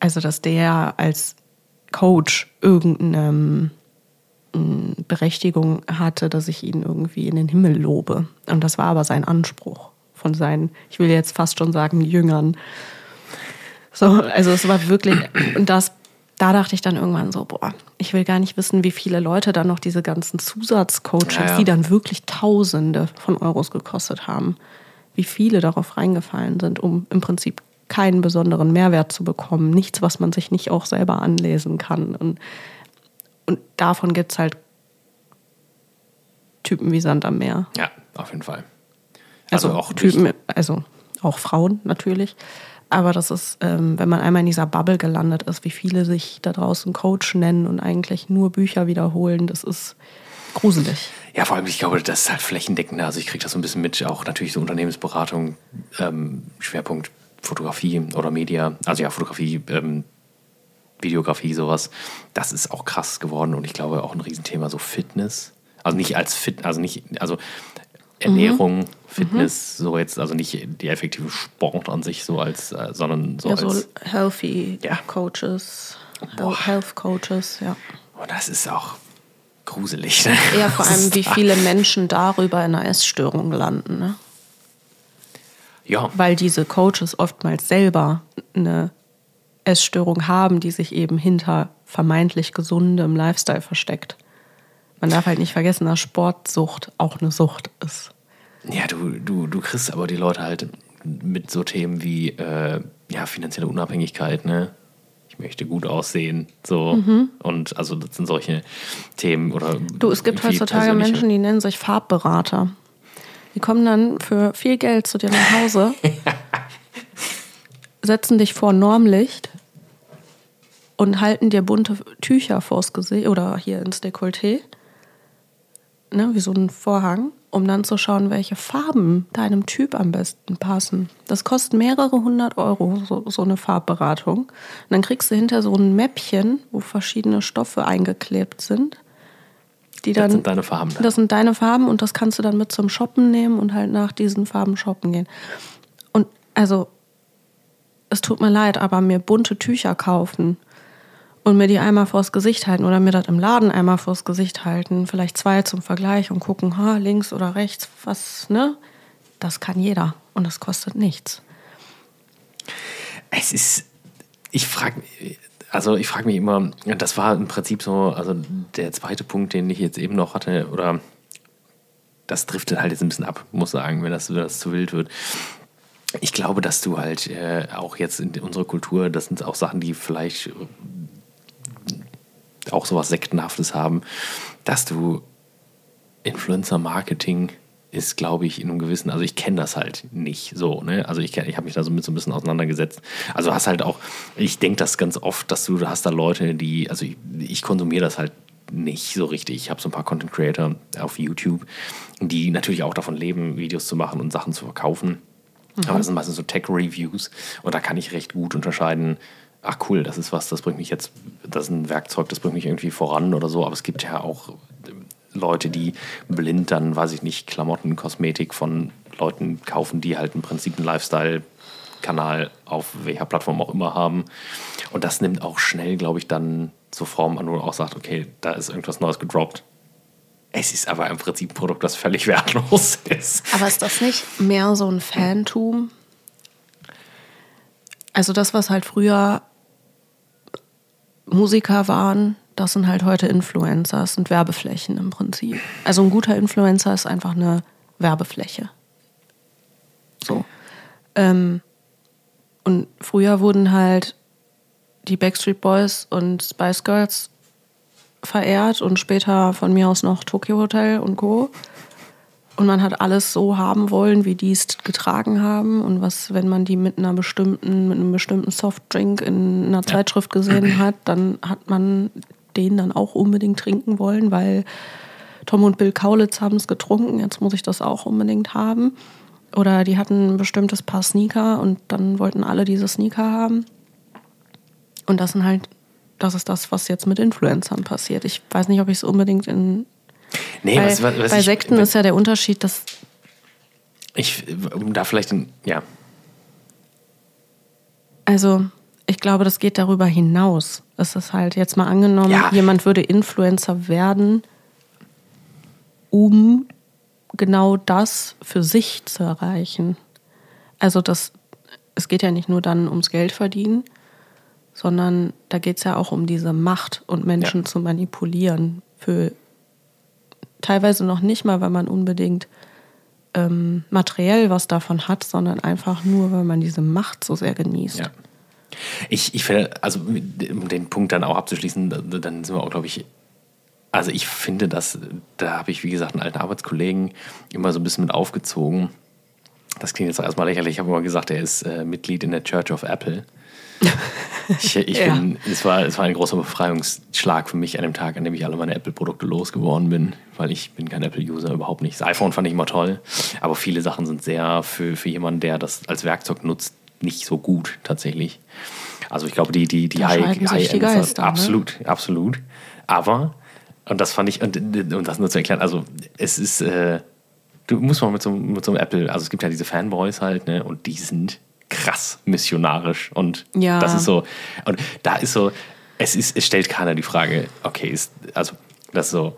also dass der als Coach irgendeine ähm, Berechtigung hatte, dass ich ihn irgendwie in den Himmel lobe. Und das war aber sein Anspruch von seinen, ich will jetzt fast schon sagen, Jüngern. So, also es war wirklich, und das, da dachte ich dann irgendwann so, boah, ich will gar nicht wissen, wie viele Leute dann noch diese ganzen Zusatzcoachings, ja, ja. die dann wirklich Tausende von Euros gekostet haben, wie viele darauf reingefallen sind, um im Prinzip keinen besonderen Mehrwert zu bekommen. Nichts, was man sich nicht auch selber anlesen kann. Und, und davon gibt es halt Typen wie Sand am Meer. Ja, auf jeden Fall. Also, also auch Typen, also auch Frauen natürlich. Aber das ist, ähm, wenn man einmal in dieser Bubble gelandet ist, wie viele sich da draußen Coach nennen und eigentlich nur Bücher wiederholen, das ist gruselig. Ja, vor allem, ich glaube, das ist halt flächendeckend. Also ich kriege das so ein bisschen mit, auch natürlich so Unternehmensberatung, ähm, Schwerpunkt Fotografie oder Media, also ja, Fotografie, ähm, Videografie, sowas. Das ist auch krass geworden und ich glaube auch ein Riesenthema, so Fitness. Also nicht als Fit, also nicht, also Ernährung, mhm. Fitness, mhm. so jetzt, also nicht die effektive Sport an sich, so als, äh, sondern so ja, als. So healthy ja. Coaches, Boah. Health Coaches, ja. Und das ist auch gruselig. Ne? Ja, vor allem, wie viele Menschen darüber in einer Essstörung landen, ne? Ja. Weil diese Coaches oftmals selber eine Essstörung haben, die sich eben hinter vermeintlich gesundem Lifestyle versteckt. Man darf halt nicht vergessen, dass Sportsucht auch eine Sucht ist. Ja, du, du, du kriegst aber die Leute halt mit so Themen wie äh, ja, finanzielle Unabhängigkeit, ne? Ich möchte gut aussehen, so. Mhm. Und also das sind solche Themen oder. Du, es gibt heutzutage Menschen, die nennen sich Farbberater. Die kommen dann für viel Geld zu dir nach Hause, setzen dich vor Normlicht und halten dir bunte Tücher vors Gesicht oder hier ins Dekolleté, ne, wie so ein Vorhang, um dann zu schauen, welche Farben deinem Typ am besten passen. Das kostet mehrere hundert Euro, so, so eine Farbberatung. Und dann kriegst du hinter so ein Mäppchen, wo verschiedene Stoffe eingeklebt sind die dann, das sind deine Farben. Dann. Das sind deine Farben und das kannst du dann mit zum Shoppen nehmen und halt nach diesen Farben shoppen gehen. Und also, es tut mir leid, aber mir bunte Tücher kaufen und mir die einmal vors Gesicht halten oder mir das im Laden einmal vors Gesicht halten, vielleicht zwei zum Vergleich und gucken, ha, links oder rechts, was, ne? Das kann jeder und das kostet nichts. Es ist, ich frage also ich frage mich immer, das war im Prinzip so, also der zweite Punkt, den ich jetzt eben noch hatte, oder das driftet halt jetzt ein bisschen ab, muss sagen, wenn das, wenn das zu wild wird. Ich glaube, dass du halt äh, auch jetzt in unserer Kultur, das sind auch Sachen, die vielleicht auch sowas Sektenhaftes haben, dass du Influencer-Marketing ist, glaube ich, in einem gewissen, also ich kenne das halt nicht so, ne? Also ich, ich habe mich da so mit so ein bisschen auseinandergesetzt. Also hast halt auch, ich denke das ganz oft, dass du, du hast da Leute, die, also ich, ich konsumiere das halt nicht so richtig. Ich habe so ein paar Content Creator auf YouTube, die natürlich auch davon leben, Videos zu machen und Sachen zu verkaufen. Mhm. Aber das sind meistens so Tech-Reviews und da kann ich recht gut unterscheiden, ach cool, das ist was, das bringt mich jetzt, das ist ein Werkzeug, das bringt mich irgendwie voran oder so. Aber es gibt ja auch Leute, die blind dann, weiß ich nicht, Klamotten, Kosmetik von Leuten kaufen, die halt im Prinzip einen Lifestyle-Kanal auf welcher Plattform auch immer haben. Und das nimmt auch schnell, glaube ich, dann zur Form an, wo man auch sagt, okay, da ist irgendwas Neues gedroppt. Es ist aber im Prinzip ein Produkt, das völlig wertlos ist. Aber ist das nicht mehr so ein Fantum? Also das, was halt früher Musiker waren, das sind halt heute Influencer, das sind Werbeflächen im Prinzip. Also ein guter Influencer ist einfach eine Werbefläche. So. Ähm, und früher wurden halt die Backstreet Boys und Spice Girls verehrt und später von mir aus noch Tokyo Hotel und Co. Und man hat alles so haben wollen, wie die es getragen haben. Und was, wenn man die mit einer bestimmten, mit einem bestimmten Softdrink in einer Zeitschrift gesehen hat, dann hat man den dann auch unbedingt trinken wollen, weil Tom und Bill Kaulitz haben es getrunken, jetzt muss ich das auch unbedingt haben. Oder die hatten ein bestimmtes Paar Sneaker und dann wollten alle diese Sneaker haben. Und das sind halt, das ist das, was jetzt mit Influencern passiert. Ich weiß nicht, ob ich es unbedingt in. Nee, bei, was, was bei ich, Sekten ist ja der Unterschied, dass. Ich, um da vielleicht, ein, ja. Also, ich glaube, das geht darüber hinaus. Es ist halt jetzt mal angenommen, ja. jemand würde Influencer werden, um genau das für sich zu erreichen. Also das, es geht ja nicht nur dann ums Geld verdienen, sondern da geht es ja auch um diese Macht und Menschen ja. zu manipulieren. Für teilweise noch nicht mal, weil man unbedingt ähm, materiell was davon hat, sondern einfach nur, weil man diese Macht so sehr genießt. Ja. Ich, ich finde, also um den Punkt dann auch abzuschließen, dann sind wir auch, glaube ich, also ich finde, dass da habe ich, wie gesagt, einen alten Arbeitskollegen immer so ein bisschen mit aufgezogen. Das klingt jetzt erstmal lächerlich. Ich habe immer gesagt, er ist äh, Mitglied in der Church of Apple. Ich, ich ja. bin, es war, es war ein großer Befreiungsschlag für mich an dem Tag, an dem ich alle meine Apple-Produkte losgeworden bin, weil ich bin kein Apple-User, überhaupt nicht. Das iPhone fand ich immer toll, aber viele Sachen sind sehr für, für jemanden, der das als Werkzeug nutzt, nicht so gut tatsächlich. Also ich glaube, die, die, die High, High End ne? absolut, ne? absolut. Aber und das fand ich, und, um das nur zu erklären, also es ist, äh, du musst mal mit so, mit so einem Apple, also es gibt ja diese Fanboys halt, ne, und die sind krass missionarisch. Und ja. das ist so, und da ist so, es ist, es stellt keiner die Frage, okay, ist, also das ist so,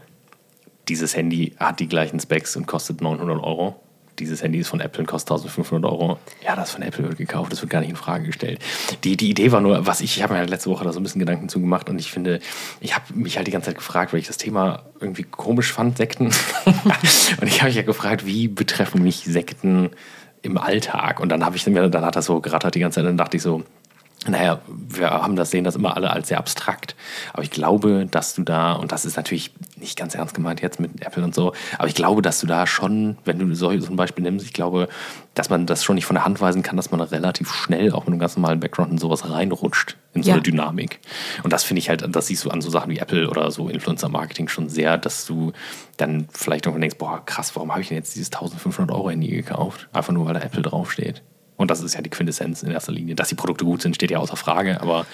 dieses Handy hat die gleichen Specs und kostet 900 Euro dieses Handy ist von Apple und kostet 1500 Euro. Ja, das von Apple wird gekauft, das wird gar nicht in Frage gestellt. Die, die Idee war nur, was ich, ich habe mir halt letzte Woche da so ein bisschen Gedanken zu gemacht und ich finde, ich habe mich halt die ganze Zeit gefragt, weil ich das Thema irgendwie komisch fand, Sekten. und ich habe mich ja gefragt, wie betreffen mich Sekten im Alltag? Und dann habe ich dann hat das so gerattert die ganze Zeit, dann dachte ich so, naja, wir haben das, sehen das immer alle als sehr abstrakt. Aber ich glaube, dass du da, und das ist natürlich nicht ganz ernst gemeint jetzt mit Apple und so, aber ich glaube, dass du da schon, wenn du so, so ein Beispiel nimmst, ich glaube, dass man das schon nicht von der Hand weisen kann, dass man relativ schnell auch mit einem ganz normalen Background in sowas reinrutscht, in so ja. eine Dynamik. Und das finde ich halt, das siehst du an so Sachen wie Apple oder so Influencer-Marketing schon sehr, dass du dann vielleicht irgendwann denkst, boah, krass, warum habe ich denn jetzt dieses 1500 Euro Handy gekauft? Einfach nur, weil da Apple draufsteht. Und das ist ja die Quintessenz in erster Linie. Dass die Produkte gut sind, steht ja außer Frage. Aber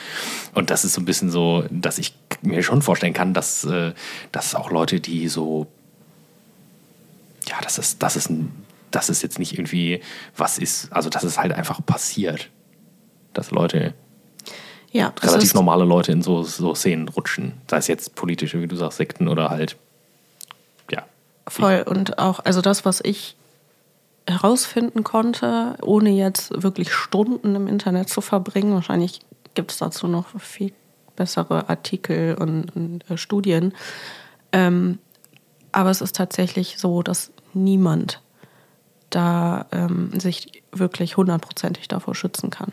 und das ist so ein bisschen so, dass ich mir schon vorstellen kann, dass, äh, dass auch Leute, die so, ja, das ist, das ist ein, das ist jetzt nicht irgendwie was ist, also dass es halt einfach passiert, dass Leute ja, relativ normale Leute in so, so Szenen rutschen. Sei es jetzt politische, wie du sagst, Sekten oder halt, ja. Voll. Und auch, also das, was ich herausfinden konnte, ohne jetzt wirklich Stunden im Internet zu verbringen. Wahrscheinlich gibt es dazu noch viel bessere Artikel und, und äh, Studien. Ähm, aber es ist tatsächlich so, dass niemand da ähm, sich wirklich hundertprozentig davor schützen kann.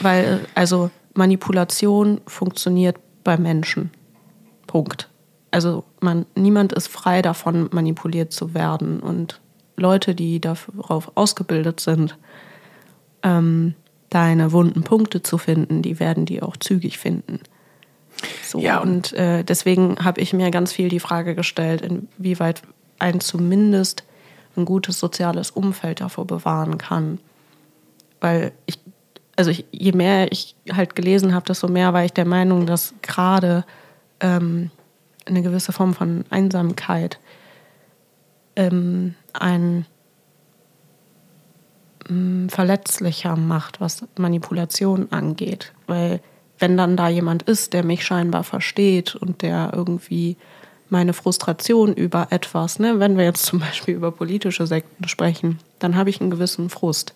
Weil, also Manipulation funktioniert bei Menschen. Punkt. Also man, niemand ist frei davon, manipuliert zu werden. Und Leute, die darauf ausgebildet sind, ähm, deine wunden Punkte zu finden, die werden die auch zügig finden. So, ja. Und äh, deswegen habe ich mir ganz viel die Frage gestellt, inwieweit ein zumindest ein gutes soziales Umfeld davor bewahren kann. Weil ich, also ich, je mehr ich halt gelesen habe, desto mehr war ich der Meinung, dass gerade ähm, eine gewisse Form von Einsamkeit ähm, ein ähm, verletzlicher macht, was Manipulation angeht. Weil wenn dann da jemand ist, der mich scheinbar versteht und der irgendwie meine Frustration über etwas, ne, wenn wir jetzt zum Beispiel über politische Sekten sprechen, dann habe ich einen gewissen Frust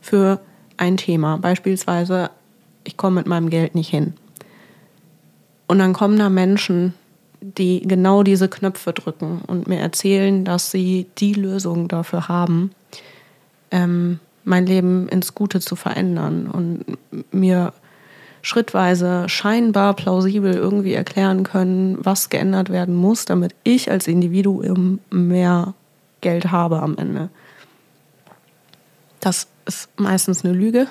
für ein Thema. Beispielsweise, ich komme mit meinem Geld nicht hin. Und dann kommen da Menschen, die genau diese Knöpfe drücken und mir erzählen, dass sie die Lösung dafür haben, ähm, mein Leben ins Gute zu verändern und mir schrittweise scheinbar plausibel irgendwie erklären können, was geändert werden muss, damit ich als Individuum mehr Geld habe am Ende. Das ist meistens eine Lüge,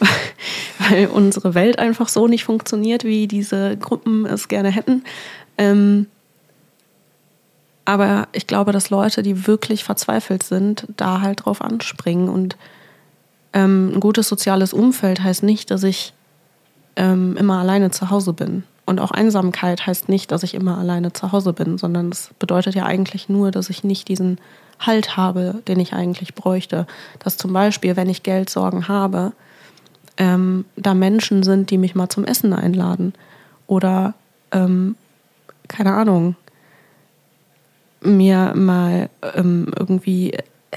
weil unsere Welt einfach so nicht funktioniert, wie diese Gruppen es gerne hätten. Ähm, aber ich glaube, dass Leute, die wirklich verzweifelt sind, da halt drauf anspringen. Und ähm, ein gutes soziales Umfeld heißt nicht, dass ich ähm, immer alleine zu Hause bin. Und auch Einsamkeit heißt nicht, dass ich immer alleine zu Hause bin, sondern es bedeutet ja eigentlich nur, dass ich nicht diesen Halt habe, den ich eigentlich bräuchte. Dass zum Beispiel, wenn ich Geldsorgen habe, ähm, da Menschen sind, die mich mal zum Essen einladen. Oder, ähm, keine Ahnung, mir mal ähm, irgendwie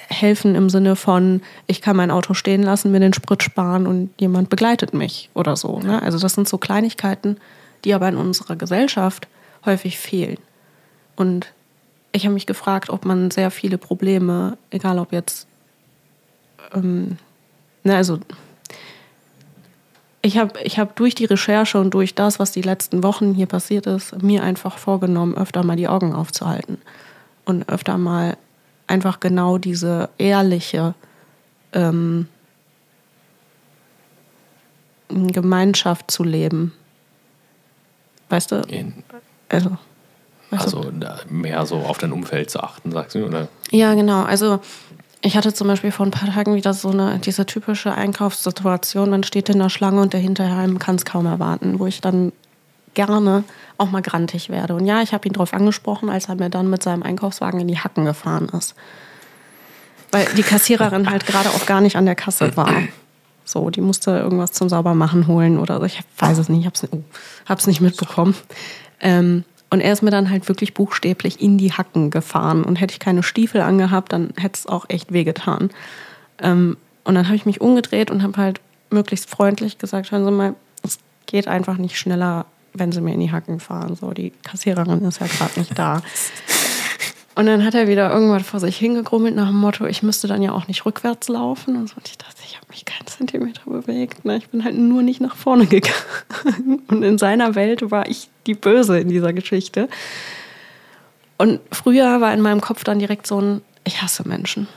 helfen im Sinne von, ich kann mein Auto stehen lassen, mir den Sprit sparen und jemand begleitet mich oder so. Ne? Also das sind so Kleinigkeiten, die aber in unserer Gesellschaft häufig fehlen. Und ich habe mich gefragt, ob man sehr viele Probleme, egal ob jetzt, ähm, ne, also ich habe ich hab durch die Recherche und durch das, was die letzten Wochen hier passiert ist, mir einfach vorgenommen, öfter mal die Augen aufzuhalten und öfter mal einfach genau diese ehrliche ähm, Gemeinschaft zu leben. Weißt du? In, also, weißt also du? mehr so auf dein Umfeld zu achten, sagst du, oder? Ja, genau. Also ich hatte zum Beispiel vor ein paar Tagen wieder so eine, diese typische Einkaufssituation, man steht in der Schlange und der Hinterheim kann es kaum erwarten, wo ich dann gerne auch mal grantig werde. Und ja, ich habe ihn darauf angesprochen, als er mir dann mit seinem Einkaufswagen in die Hacken gefahren ist. Weil die Kassiererin halt gerade auch gar nicht an der Kasse war. So, die musste irgendwas zum Saubermachen holen oder so. Ich weiß es nicht, ich habe es oh, nicht mitbekommen. Ähm, und er ist mir dann halt wirklich buchstäblich in die Hacken gefahren. Und hätte ich keine Stiefel angehabt, dann hätte es auch echt wehgetan. Ähm, und dann habe ich mich umgedreht und habe halt möglichst freundlich gesagt, hören Sie mal, es geht einfach nicht schneller wenn sie mir in die Hacken fahren. So, die Kassiererin ist ja gerade nicht da. Und dann hat er wieder irgendwas vor sich hingegrummelt nach dem Motto, ich müsste dann ja auch nicht rückwärts laufen. Und, so. und ich dachte, ich habe mich keinen Zentimeter bewegt. Ne? Ich bin halt nur nicht nach vorne gegangen. Und in seiner Welt war ich die Böse in dieser Geschichte. Und früher war in meinem Kopf dann direkt so ein, ich hasse Menschen.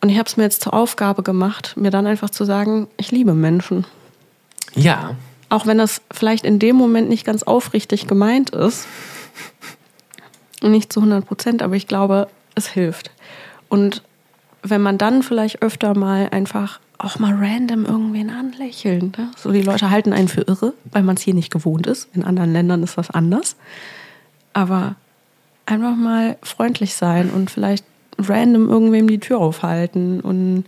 Und ich habe es mir jetzt zur Aufgabe gemacht, mir dann einfach zu sagen, ich liebe Menschen. Ja. Auch wenn das vielleicht in dem Moment nicht ganz aufrichtig gemeint ist. Nicht zu 100 Prozent, aber ich glaube, es hilft. Und wenn man dann vielleicht öfter mal einfach auch mal random irgendwen anlächeln. Ne? So die Leute halten einen für irre, weil man es hier nicht gewohnt ist. In anderen Ländern ist das anders. Aber einfach mal freundlich sein und vielleicht random irgendwem die Tür aufhalten und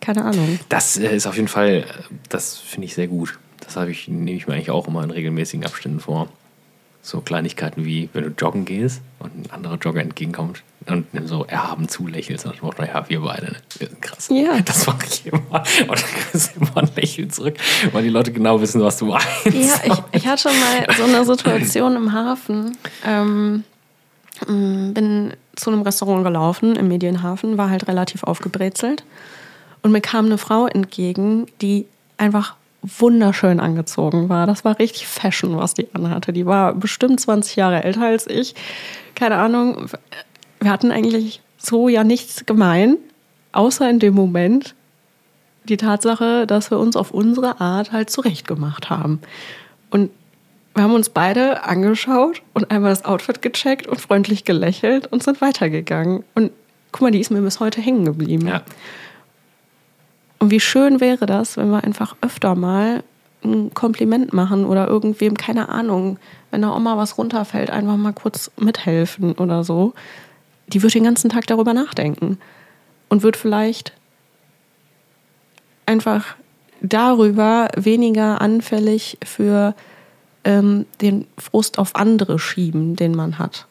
keine Ahnung. Das äh, ist auf jeden Fall, das finde ich sehr gut. Das habe ich, nehme ich mir eigentlich auch immer in regelmäßigen Abständen vor. So Kleinigkeiten wie, wenn du joggen gehst und ein anderer Jogger entgegenkommt und so erhaben zulächelst und dann naja, wir beide, ne? wir sind krass. Ja. Das mache ich immer. Und dann kriegst du immer ein Lächeln zurück, weil die Leute genau wissen, was du meinst. Ja, ich, ich hatte schon mal so eine Situation im Hafen. Ähm, mm, bin zu einem Restaurant gelaufen im Medienhafen, war halt relativ aufgebrezelt. Und mir kam eine Frau entgegen, die einfach wunderschön angezogen war. Das war richtig Fashion, was die anhatte. Die war bestimmt 20 Jahre älter als ich. Keine Ahnung. Wir hatten eigentlich so ja nichts gemein, außer in dem Moment die Tatsache, dass wir uns auf unsere Art halt zurechtgemacht haben. Und wir haben uns beide angeschaut und einmal das Outfit gecheckt und freundlich gelächelt und sind weitergegangen. Und guck mal, die ist mir bis heute hängen geblieben. Ja. Und wie schön wäre das, wenn wir einfach öfter mal ein Kompliment machen oder irgendwem, keine Ahnung, wenn der Oma was runterfällt, einfach mal kurz mithelfen oder so. Die wird den ganzen Tag darüber nachdenken und wird vielleicht einfach darüber weniger anfällig für ähm, den Frust auf andere schieben, den man hat.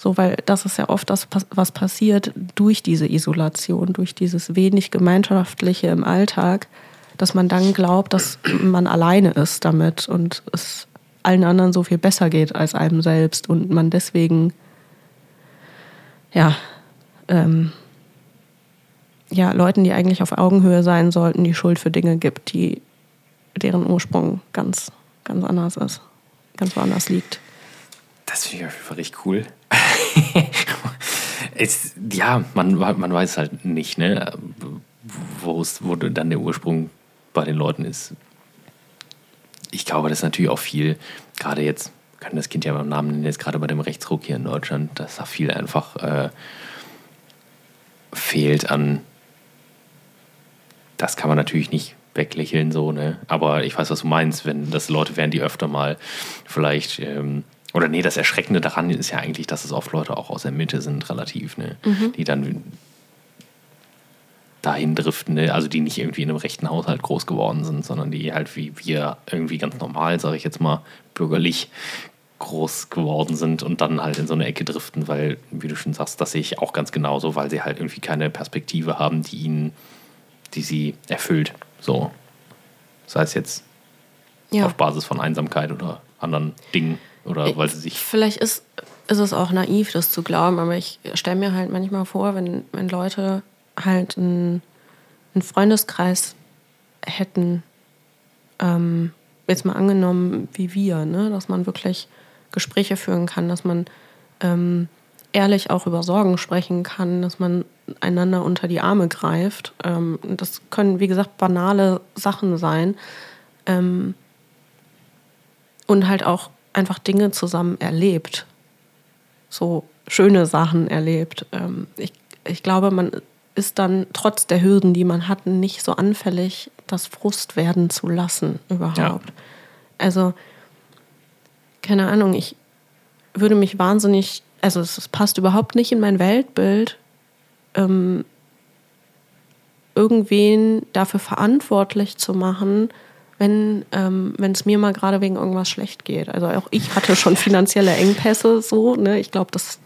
So, weil das ist ja oft das, was passiert durch diese Isolation, durch dieses wenig Gemeinschaftliche im Alltag, dass man dann glaubt, dass man alleine ist damit und es allen anderen so viel besser geht als einem selbst und man deswegen, ja, ähm, ja, Leuten, die eigentlich auf Augenhöhe sein sollten, die Schuld für Dinge gibt, die deren Ursprung ganz, ganz anders ist, ganz woanders liegt. Das finde ich auf jeden Fall richtig cool. es, ja, man, man weiß halt nicht, ne, wo dann der Ursprung bei den Leuten ist. Ich glaube, das ist natürlich auch viel, gerade jetzt, können das Kind ja beim Namen nennen, jetzt gerade bei dem Rechtsruck hier in Deutschland, dass da viel einfach äh, fehlt an. Das kann man natürlich nicht weglächeln, so, ne? Aber ich weiß, was du meinst, wenn das Leute wären, die öfter mal vielleicht. Ähm, oder nee, das Erschreckende daran ist ja eigentlich, dass es oft Leute auch aus der Mitte sind, relativ, ne? Mhm. Die dann dahin driften, ne? also die nicht irgendwie in einem rechten Haushalt groß geworden sind, sondern die halt wie wir irgendwie ganz normal, sage ich jetzt mal, bürgerlich groß geworden sind und dann halt in so eine Ecke driften, weil, wie du schon sagst, das sehe ich auch ganz genauso, weil sie halt irgendwie keine Perspektive haben, die ihnen, die sie erfüllt. So. Sei es jetzt Ja. auf Basis von Einsamkeit oder anderen Dingen oder weil sie sich. Vielleicht ist, ist es auch naiv, das zu glauben, aber ich stelle mir halt manchmal vor, wenn, wenn Leute halt einen, einen Freundeskreis hätten, ähm, jetzt mal angenommen wie wir, ne? dass man wirklich Gespräche führen kann, dass man ähm, ehrlich auch über Sorgen sprechen kann, dass man einander unter die Arme greift. Ähm, das können, wie gesagt, banale Sachen sein. Ähm, und halt auch einfach Dinge zusammen erlebt. So schöne Sachen erlebt. Ähm, ich, ich glaube, man ist dann trotz der Hürden, die man hat, nicht so anfällig, das Frust werden zu lassen überhaupt. Also, keine Ahnung, ich würde mich wahnsinnig, also es, es passt überhaupt nicht in mein Weltbild, ähm, irgendwen dafür verantwortlich zu machen, wenn ähm, es mir mal gerade wegen irgendwas schlecht geht. Also auch ich hatte schon finanzielle Engpässe so, ne? Ich glaube, das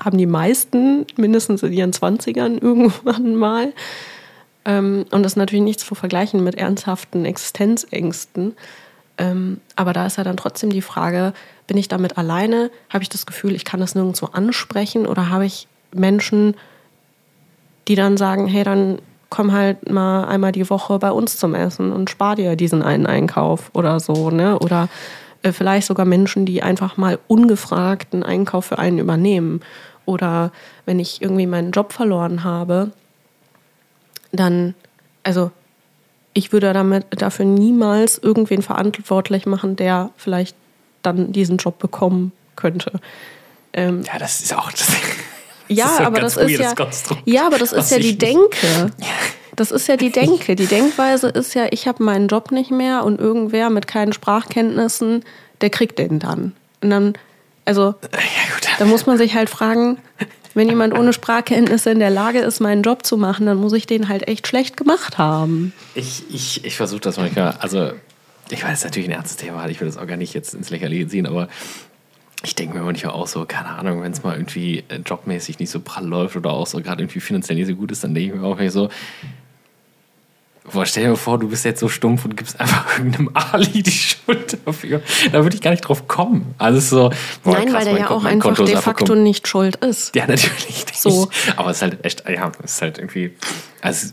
haben die meisten mindestens in ihren 20ern irgendwann mal. Ähm, und das ist natürlich nichts zu vergleichen mit ernsthaften Existenzängsten. Ähm, aber da ist ja dann trotzdem die Frage, bin ich damit alleine? Habe ich das Gefühl, ich kann das nirgendwo ansprechen? Oder habe ich Menschen, die dann sagen, hey, dann komm halt mal einmal die Woche bei uns zum Essen und spar dir diesen einen Einkauf oder so, ne? Oder äh, vielleicht sogar Menschen, die einfach mal ungefragt einen Einkauf für einen übernehmen. Oder wenn ich irgendwie meinen Job verloren habe, dann, also ich würde damit dafür niemals irgendwen verantwortlich machen, der vielleicht dann diesen Job bekommen könnte. Ähm, Ja, das ist auch. Das, ja, ein aber das ist ja, Konstrukt, ja, aber das ist ja die Denke. Das ist ja die Denke. Die Denkweise ist ja, ich habe meinen Job nicht mehr und irgendwer mit keinen Sprachkenntnissen, der kriegt den dann. Und dann, also, ja, da muss man sich halt fragen, wenn jemand ohne Sprachkenntnisse in der Lage ist, meinen Job zu machen, dann muss ich den halt echt schlecht gemacht haben. Ich, ich, ich versuche das manchmal, also ich weiß, es ist natürlich ein ernstes Thema, ich will das auch gar nicht jetzt ins Lächerliche ziehen, aber ich denke mir manchmal auch so, keine Ahnung, wenn es mal irgendwie äh, jobmäßig nicht so prall läuft oder auch so gerade irgendwie finanziell nicht so gut ist, dann denke ich mir auch irgendwie so, boah, stell dir mal vor, du bist jetzt so stumpf und gibst einfach irgendeinem Ali die Schuld dafür. Da würde ich gar nicht drauf kommen. Also so, boah, Nein, krass, weil der ja Kon- auch einfach Konto de facto nicht schuld ist. ja, natürlich nicht. So. Aber es ist halt echt, ja, es ist halt irgendwie, also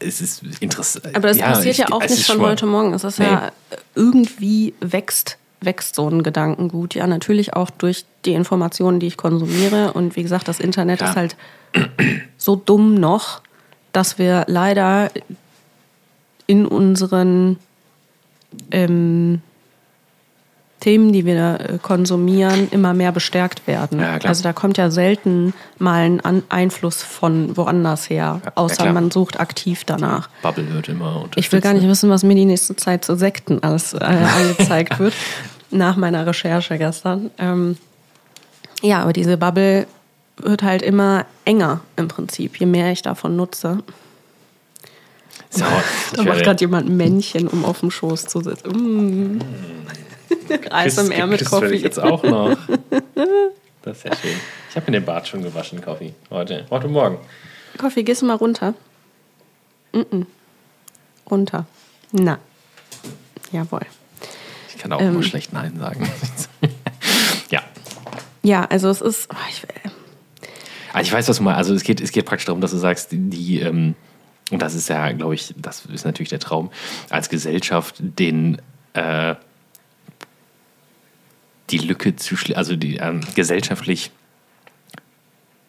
es ist interessant. Aber das ja, passiert ich- ja auch nicht von heute Morgen. Es ist Nee. ja irgendwie wächst, wächst so ein Gedankengut. Ja, natürlich auch durch die Informationen, die ich konsumiere. Und wie gesagt, das Internet Ja. ist halt so dumm noch, dass wir leider in unseren ähm, Themen, die wir äh, konsumieren, immer mehr bestärkt werden. Ja, also da kommt ja selten mal ein An Einfluss von woanders her, ja, außer klar. man sucht aktiv danach. Bubble wird immer Ich will gar nicht wissen, was mir die nächste Zeit zu Sekten alles äh, angezeigt wird, nach meiner Recherche gestern. Ähm, ja, aber diese Bubble wird halt immer enger im Prinzip, je mehr ich davon nutze. So, Da macht gerade jemand ein Männchen, um auf dem Schoß zu sitzen. Mm. Eis im Küss- Ärmel werde Kaffee. ich jetzt auch noch. Das ist ja schön. Ich habe mir den Bart schon gewaschen, Kaffee. Heute, heute Morgen. Kaffee, gehst du mal runter? Mm-mm. Runter. Na. Jawohl. Ich kann auch Ähm. immer schlecht Nein sagen. ja. Ja, also es ist. Oh, ich, Also ich weiß, was du meinst. Also es geht, es geht praktisch darum, dass du sagst, die, die ähm, und das ist ja, glaube ich, das ist natürlich der Traum, als Gesellschaft den äh, die Lücke zu schließen, also die ähm, gesellschaftlich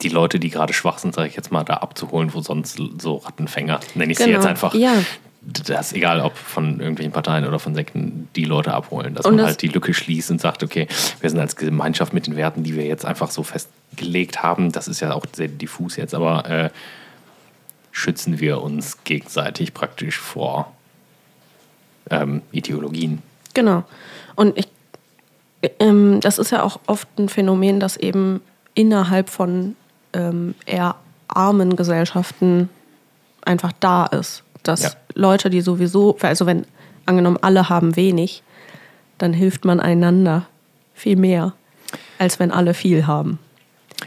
die Leute, die gerade schwach sind, sage ich jetzt mal, da abzuholen, wo sonst so Rattenfänger, nenne ich sie Genau, jetzt einfach, ja. das egal ob von irgendwelchen Parteien oder von Sekten, die Leute abholen. Dass Und man das- halt die Lücke schließt und sagt, okay, wir sind als Gemeinschaft mit den Werten, die wir jetzt einfach so festgelegt haben, das ist ja auch sehr diffus jetzt, aber äh, schützen wir uns gegenseitig praktisch vor ähm, Ideologien. Genau. Und ich, ähm, das ist ja auch oft ein Phänomen, das eben innerhalb von ähm, eher armen Gesellschaften einfach da ist. Dass Ja. Leute, die sowieso, also wenn angenommen alle haben wenig, dann hilft man einander viel mehr, als wenn alle viel haben.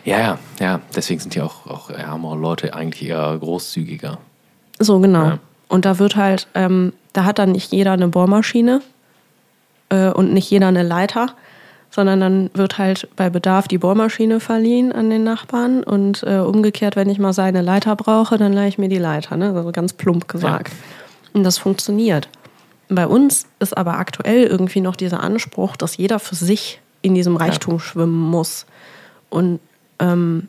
Ja, ja, ja. Deswegen sind ja auch, auch ärmere Leute eigentlich eher großzügiger. So, genau. Ja. Und da wird halt, ähm, da hat dann nicht jeder eine Bohrmaschine äh, und nicht jeder eine Leiter, sondern dann wird halt bei Bedarf die Bohrmaschine verliehen an den Nachbarn und äh, umgekehrt, wenn ich mal seine Leiter brauche, dann leihe ich mir die Leiter, ne? also ganz plump gesagt. Und das funktioniert. Bei uns ist aber aktuell irgendwie noch dieser Anspruch, dass jeder für sich in diesem Reichtum schwimmen muss. Und ähm,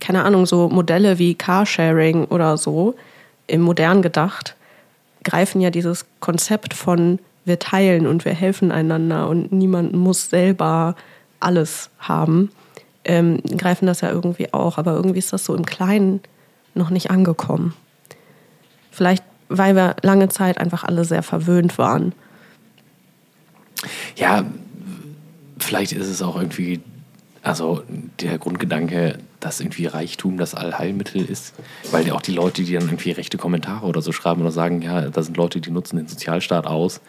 keine Ahnung, so Modelle wie Carsharing oder so, im modern gedacht, greifen ja dieses Konzept von wir teilen und wir helfen einander und niemand muss selber alles haben, ähm, greifen das ja irgendwie auch. Aber irgendwie ist das so im Kleinen noch nicht angekommen. Vielleicht, weil wir lange Zeit einfach alle sehr verwöhnt waren. Ja, vielleicht ist es auch irgendwie, also der Grundgedanke, dass irgendwie Reichtum das Allheilmittel ist, weil ja auch die Leute, die dann irgendwie rechte Kommentare oder so schreiben oder sagen, ja, da sind Leute, die nutzen den Sozialstaat aus.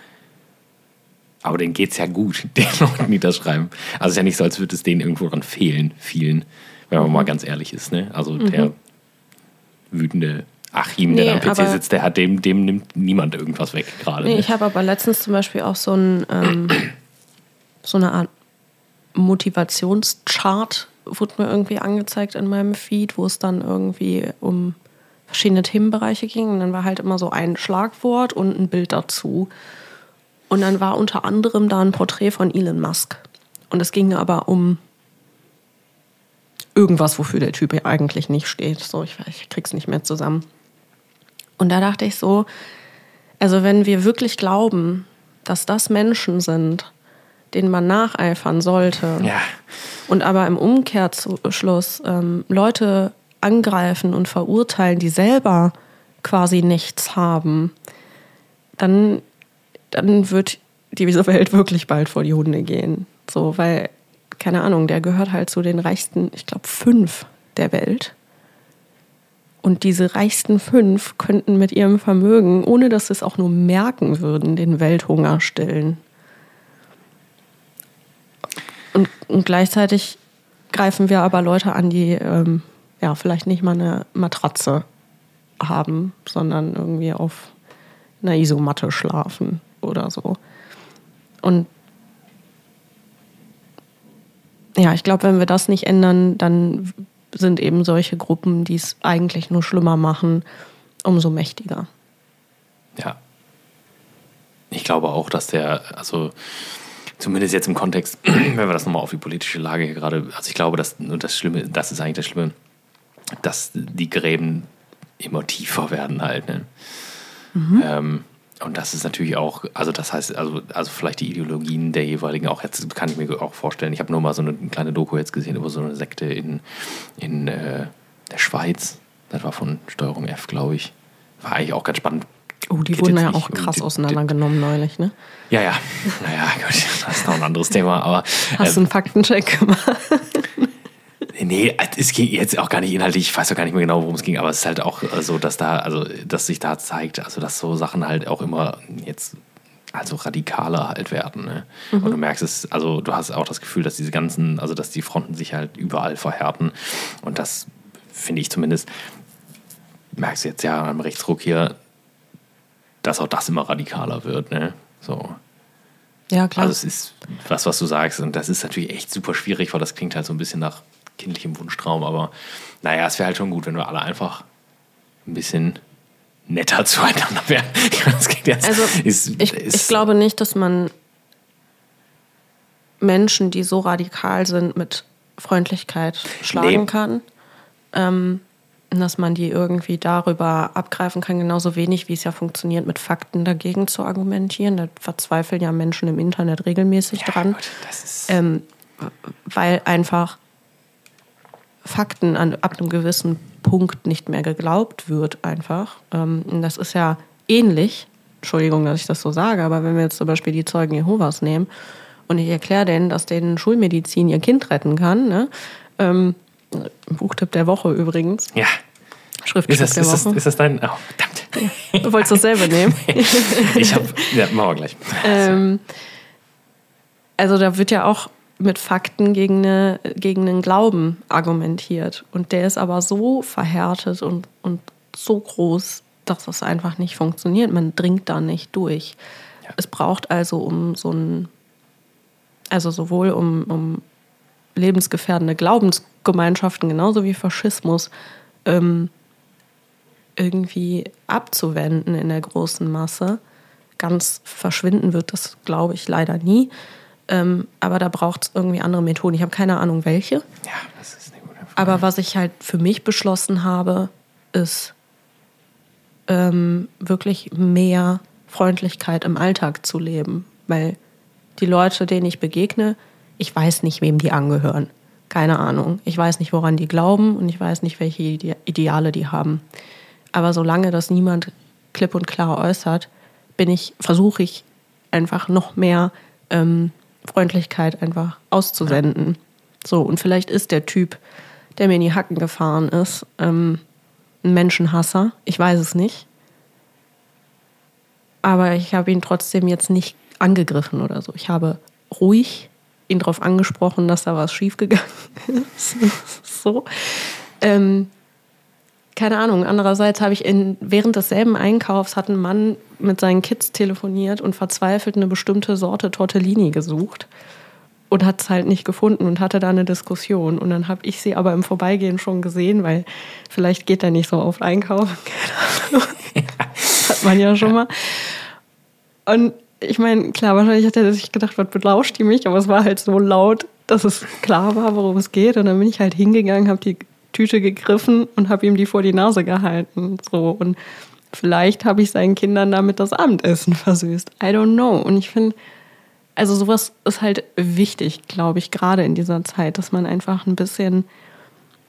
Aber denen geht's ja gut, den Leuten, die das schreiben. Also es ist ja nicht so, als würde es denen irgendwo dran fehlen, vielen, wenn man mal ganz ehrlich ist. Ne? Also der wütende Achim, der Nee, da am PC sitzt, der hat dem, dem nimmt niemand irgendwas weg gerade. Nee, ne? ich habe aber letztens zum Beispiel auch so, ein, ähm, so eine Art Motivationschart wurde mir irgendwie angezeigt in meinem Feed, wo es dann irgendwie um verschiedene Themenbereiche ging. Und dann war halt immer so ein Schlagwort und ein Bild dazu. Und dann war unter anderem da ein Porträt von Elon Musk. Und es ging aber um irgendwas, wofür der Typ eigentlich nicht steht. So, ich, ich krieg's nicht mehr zusammen. Und da dachte ich so, also wenn wir wirklich glauben, dass das Menschen sind, denen man nacheifern sollte, Ja. und aber im Umkehrschluss ähm, Leute angreifen und verurteilen, die selber quasi nichts haben, dann, dann wird diese Welt wirklich bald vor die Hunde gehen. So, weil, keine Ahnung, der gehört halt zu den reichsten, ich glaube, fünf der Welt. Und diese reichsten fünf könnten mit ihrem Vermögen, ohne dass sie es auch nur merken würden, den Welthunger stillen. Und, und gleichzeitig greifen wir aber Leute an, die ähm, ja vielleicht nicht mal eine Matratze haben, sondern irgendwie auf einer Isomatte schlafen oder so. Und ja, ich glaube, wenn wir das nicht ändern, dann sind eben solche Gruppen, die es eigentlich nur schlimmer machen, umso mächtiger. Ja. Ich glaube auch, dass der, also zumindest jetzt im Kontext, wenn wir das nochmal auf die politische Lage hier gerade, also ich glaube, dass und das Schlimme, das ist eigentlich das Schlimme, dass die Gräben immer tiefer werden halt. Ne? Ähm, und das ist natürlich auch, also das heißt, also, also vielleicht die Ideologien der jeweiligen auch, jetzt kann ich mir auch vorstellen, ich habe nur mal so eine kleine Doku jetzt gesehen über so eine Sekte in, in äh, der Schweiz, das war von Steuerung F, glaube ich. War eigentlich auch ganz spannend. Oh, die Geht wurden ja auch um krass die- auseinandergenommen neulich, ne? Ja, ja. Naja, gut, das ist noch ein anderes Thema. Aber Hast du einen Faktencheck gemacht? Nee, es ging jetzt auch gar nicht inhaltlich, ich weiß auch gar nicht mehr genau, worum es ging, aber es ist halt auch äh, so, dass da, also dass sich da zeigt, also dass so Sachen halt auch immer jetzt also radikaler halt werden. Ne? Und du merkst es, also du hast auch das Gefühl, dass diese ganzen, also dass die Fronten sich halt überall verhärten. Und das finde ich zumindest, merkst du jetzt ja am Rechtsruck hier, dass auch das immer radikaler wird. Ne? So. Ja, klar. Also es ist was, was du sagst. Und das ist natürlich echt super schwierig, weil das klingt halt so ein bisschen nach kindlichem Wunschtraum. Aber naja, es wäre halt schon gut, wenn wir alle einfach ein bisschen netter zueinander wären. Also ist, ich, ist, ich glaube nicht, dass man Menschen, die so radikal sind, mit Freundlichkeit schlagen Nee. kann. Ähm, dass man die irgendwie darüber abgreifen kann, genauso wenig wie es ja funktioniert, mit Fakten dagegen zu argumentieren. Da verzweifeln ja Menschen im Internet regelmäßig ja, dran. Gott, ähm, weil einfach Fakten an, ab einem gewissen Punkt nicht mehr geglaubt wird, einfach. Ähm, und das ist ja ähnlich, Entschuldigung, dass ich das so sage, aber wenn wir jetzt zum Beispiel die Zeugen Jehovas nehmen und ich erkläre denen, dass denen Schulmedizin ihr Kind retten kann, ne? Ähm, Buchtipp der Woche übrigens. Ja. Schriftstück ist das, der Woche. Ist das, ist das dein. Oh, verdammt. Ja. Du wolltest das selber nehmen. ich habe. Ja, machen wir gleich. Ähm, also da wird ja auch mit Fakten gegen, eine, gegen einen Glauben argumentiert. Und der ist aber so verhärtet und, und so groß, dass das einfach nicht funktioniert. Man dringt da nicht durch. Ja. Es braucht also um so ein, also sowohl um, um lebensgefährdende Glaubensgemeinschaften genauso wie Faschismus ähm, irgendwie abzuwenden in der großen Masse. Ganz verschwinden wird das, glaube ich, leider nie. Ähm, aber da braucht es irgendwie andere Methoden. Ich habe keine Ahnung, welche. Ja, das ist eine gute Frage. Aber was ich halt für mich beschlossen habe, ist ähm, wirklich mehr Freundlichkeit im Alltag zu leben. Weil die Leute, denen ich begegne, ich weiß nicht, wem die angehören. Keine Ahnung. Ich weiß nicht, woran die glauben und ich weiß nicht, welche Ideale die haben. Aber solange das niemand klipp und klar äußert, bin ich, versuche ich einfach noch mehr ähm, Freundlichkeit einfach auszusenden. Ja. So, und vielleicht ist der Typ, der mir in die Hacken gefahren ist, ähm, ein Menschenhasser. Ich weiß es nicht. Aber ich habe ihn trotzdem jetzt nicht angegriffen oder so. Ich habe ruhig ihn darauf angesprochen, dass da was schiefgegangen ist. so. Ähm, keine Ahnung. Andererseits habe ich in, während desselben Einkaufs hat ein Mann mit seinen Kids telefoniert und verzweifelt eine bestimmte Sorte Tortellini gesucht und hat es halt nicht gefunden und hatte da eine Diskussion. Und dann habe ich sie aber im Vorbeigehen schon gesehen, weil vielleicht geht er nicht so oft einkaufen. hat man ja schon mal. Und ich meine, klar, wahrscheinlich hat er sich gedacht, was belauscht die mich, aber es war halt so laut, dass es klar war, worum es geht. Und dann bin ich halt hingegangen, habe die Tüte gegriffen und habe ihm die vor die Nase gehalten. So. Und vielleicht habe ich seinen Kindern damit das Abendessen versüßt. I don't know. Und ich finde, also sowas ist halt wichtig, glaube ich, gerade in dieser Zeit, dass man einfach ein bisschen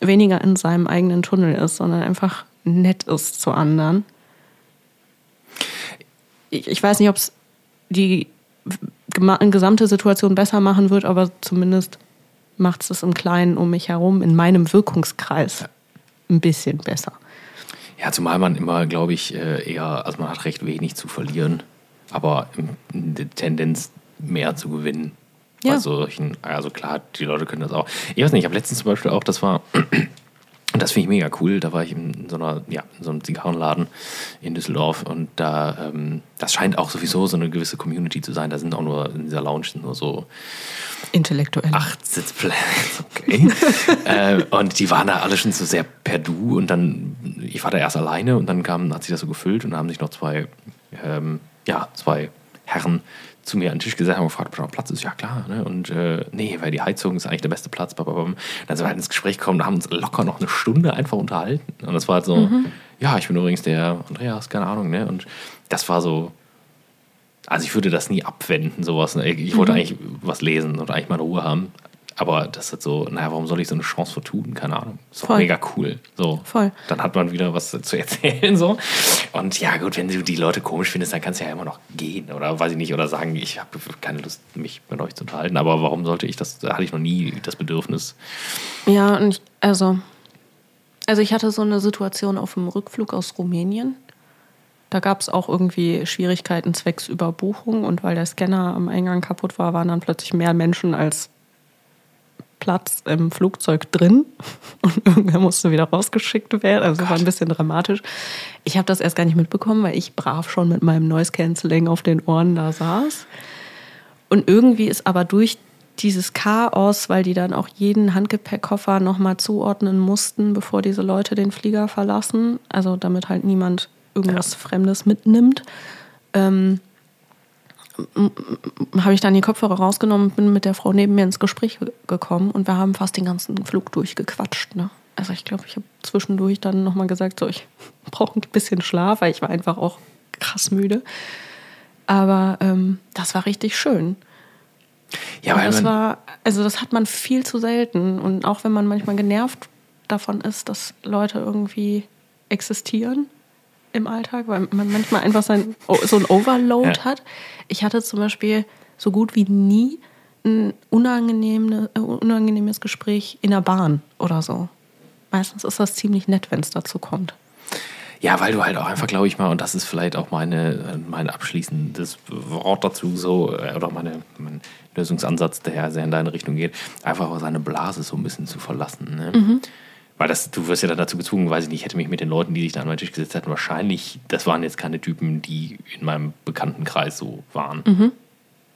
weniger in seinem eigenen Tunnel ist, sondern einfach nett ist zu anderen. Ich, ich weiß nicht, ob es die gesamte Situation besser machen wird, aber zumindest macht es im Kleinen um mich herum, in meinem Wirkungskreis, ein bisschen besser. Ja, zumal man immer, glaube ich, äh, eher, also man hat recht wenig zu verlieren, aber in Tendenz mehr zu gewinnen. Ja. Also, also klar, die Leute können das auch. Ich weiß nicht, ich habe letztens zum Beispiel auch, das war und das finde ich mega cool. Da war ich in so, einer, ja, in so einem Zigarrenladen in Düsseldorf und da, ähm, das scheint auch sowieso so eine gewisse Community zu sein. Da sind auch nur in dieser Lounge nur so intellektuell acht Sitzplätze. Okay. äh, und die waren da alle schon so sehr per Du und dann, ich war da erst alleine und dann kam, hat sich das so gefüllt und da haben sich noch zwei, ähm, ja, zwei Herren zu mir an den Tisch gesetzt haben gefragt, ob da noch Platz ist. Ja, klar. Ne? Und äh, nee, weil die Heizung ist eigentlich der beste Platz. Dann sind wir halt ins Gespräch gekommen, da haben uns locker noch eine Stunde einfach unterhalten. Und das war halt so, mhm. ja, ich bin übrigens der Andreas, keine Ahnung. Ne? Und das war so, also ich würde das nie abwenden, sowas. Ne? Ich wollte mhm. eigentlich was lesen und eigentlich mal Ruhe haben. Aber das ist so, naja, warum soll ich so eine Chance vertun? Keine Ahnung. Ist doch mega cool. So. Voll. Dann hat man wieder was zu erzählen. So. Und ja, gut, wenn du die Leute komisch findest, dann kannst du ja immer noch gehen. Oder weiß ich nicht, oder sagen, ich habe keine Lust, mich mit euch zu unterhalten. Aber warum sollte ich das? Da hatte ich noch nie das Bedürfnis. Ja, und ich, also, also ich hatte so eine Situation auf dem Rückflug aus Rumänien. Da gab es auch irgendwie Schwierigkeiten zwecks Überbuchung und weil der Scanner am Eingang kaputt war, waren dann plötzlich mehr Menschen als Platz im Flugzeug drin und irgendwer musste wieder rausgeschickt werden. Also das war ein bisschen dramatisch. Ich habe das erst gar nicht mitbekommen, weil ich brav schon mit meinem Noise Cancelling auf den Ohren da saß. Und irgendwie ist aber durch dieses Chaos, weil die dann auch jeden Handgepäckkoffer nochmal zuordnen mussten, bevor diese Leute den Flieger verlassen, also damit halt niemand irgendwas ja. Fremdes mitnimmt, ähm, habe ich dann die Kopfhörer rausgenommen, bin mit der Frau neben mir ins Gespräch gekommen und wir haben fast den ganzen Flug durchgequatscht. Ne? Also ich glaube, ich habe zwischendurch dann nochmal gesagt, so ich brauche ein bisschen Schlaf, weil ich war einfach auch krass müde. Aber ähm, das war richtig schön. Ja, Und weil das war, also das hat man viel zu selten. Und auch wenn man manchmal genervt davon ist, dass Leute irgendwie existieren im Alltag, weil man manchmal einfach sein, so ein Overload Ja. hat. Ich hatte zum Beispiel so gut wie nie ein unangenehme, äh, unangenehmes Gespräch in der Bahn oder so. Meistens ist das ziemlich nett, wenn es dazu kommt. Ja, weil du halt auch einfach, glaube ich mal, und das ist vielleicht auch meine, mein abschließendes Wort dazu, so, äh, oder meine, mein Lösungsansatz, der ja sehr in deine Richtung geht, einfach auch seine Blase so ein bisschen zu verlassen. Ne? Weil das, du wirst ja dann dazu gezwungen, weiß ich nicht, ich hätte mich mit den Leuten, die sich da an meinen Tisch gesetzt hätten, wahrscheinlich, das waren jetzt keine Typen, die in meinem Bekanntenkreis so waren.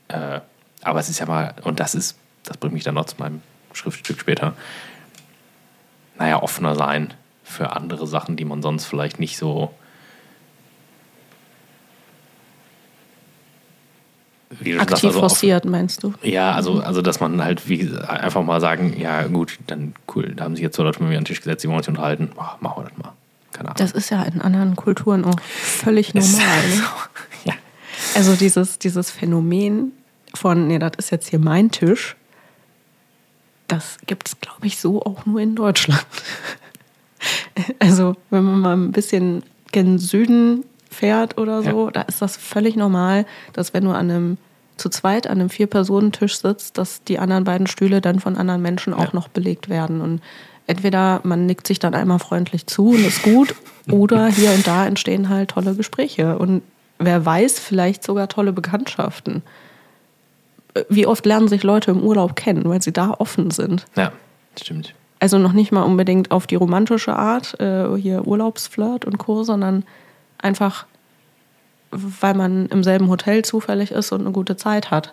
Äh, aber es ist ja mal, und das ist, das bringt mich dann noch zu meinem Schriftstück später, naja, offener sein für andere Sachen, die man sonst vielleicht nicht so. Wie du Aktiv also forciert, meinst du? ja, also, also dass man halt wie einfach mal sagen, ja gut, dann cool, da haben sich jetzt zwei Leute mit mir an den Tisch gesetzt, die wollen sich unterhalten, Boah, machen wir das mal. Keine Ahnung. Das ist ja in anderen Kulturen auch völlig normal. Ne? ja. Also dieses, dieses Phänomen von, nee, das ist jetzt hier mein Tisch, das gibt es, glaube ich, so auch nur in Deutschland. Also wenn man mal ein bisschen gen Süden fährt oder so, Ja. da ist das völlig normal, dass wenn du an einem zu zweit an einem Vier-Personen-Tisch sitzt, dass die anderen beiden Stühle dann von anderen Menschen auch Ja. noch belegt werden. Und entweder man nickt sich dann einmal freundlich zu und ist gut, oder hier und da entstehen halt tolle Gespräche. Und wer weiß, vielleicht sogar tolle Bekanntschaften. Wie oft lernen sich Leute im Urlaub kennen, weil sie da offen sind? ja, stimmt. Also noch nicht mal unbedingt auf die romantische Art, äh, hier Urlaubsflirt und Co., sondern einfach, weil man im selben Hotel zufällig ist und eine gute Zeit hat.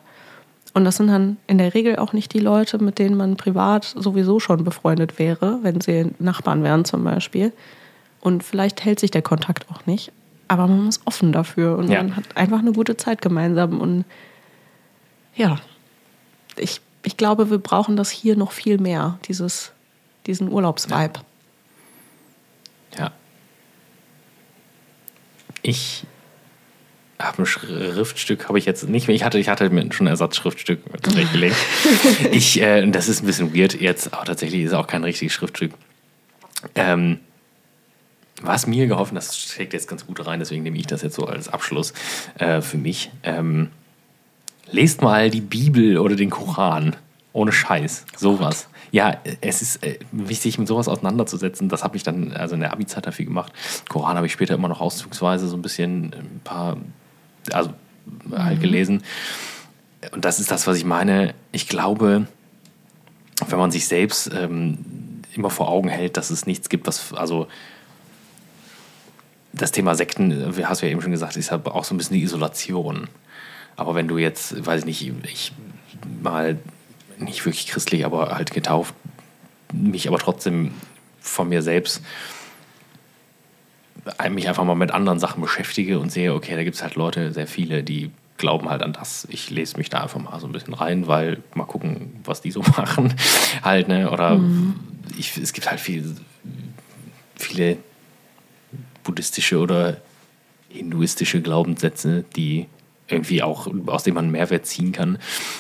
Und das sind dann in der Regel auch nicht die Leute, mit denen man privat sowieso schon befreundet wäre, wenn sie Nachbarn wären zum Beispiel. Und vielleicht hält sich der Kontakt auch nicht, aber man ist offen dafür und Ja. man hat einfach eine gute Zeit gemeinsam. Und ja, ich, ich glaube, wir brauchen das hier noch viel mehr, dieses, diesen Urlaubsvibe. Ja. Ich habe ein Schriftstück, habe ich jetzt nicht mehr. Ich hatte, ich hatte mir schon ein Ersatzschriftstück zurechtgelegt. ich, äh, das ist ein bisschen weird jetzt, aber tatsächlich ist es auch kein richtiges Schriftstück. Ähm, was mir geholfen, das steckt jetzt ganz gut rein, deswegen nehme ich das jetzt so als Abschluss äh, für mich. Ähm, lest mal die Bibel oder den Koran. Ohne Scheiß. Sowas. Ja, es ist äh, wichtig, mit sowas auseinanderzusetzen. Das habe ich dann also in der Abi-Zeit dafür gemacht. Koran habe ich später immer noch auszugsweise so ein bisschen ein paar, also halt gelesen. Und das ist das, was ich meine. Ich glaube, wenn man sich selbst ähm, immer vor Augen hält, dass es nichts gibt, was, also das Thema Sekten, äh, hast du ja eben schon gesagt, ist halt auch so ein bisschen die Isolation. Aber wenn du jetzt, weiß ich nicht, ich mal nicht wirklich christlich, aber halt getauft, mich aber trotzdem von mir selbst mich einfach mal mit anderen Sachen beschäftige und sehe, okay, da gibt es halt Leute, sehr viele, die glauben halt an das. Ich lese mich da einfach mal so ein bisschen rein, weil mal gucken, was die so machen. halt, ne? Oder ich, es gibt halt viel, viele buddhistische oder hinduistische Glaubenssätze, die irgendwie auch, aus denen man einen Mehrwert ziehen kann.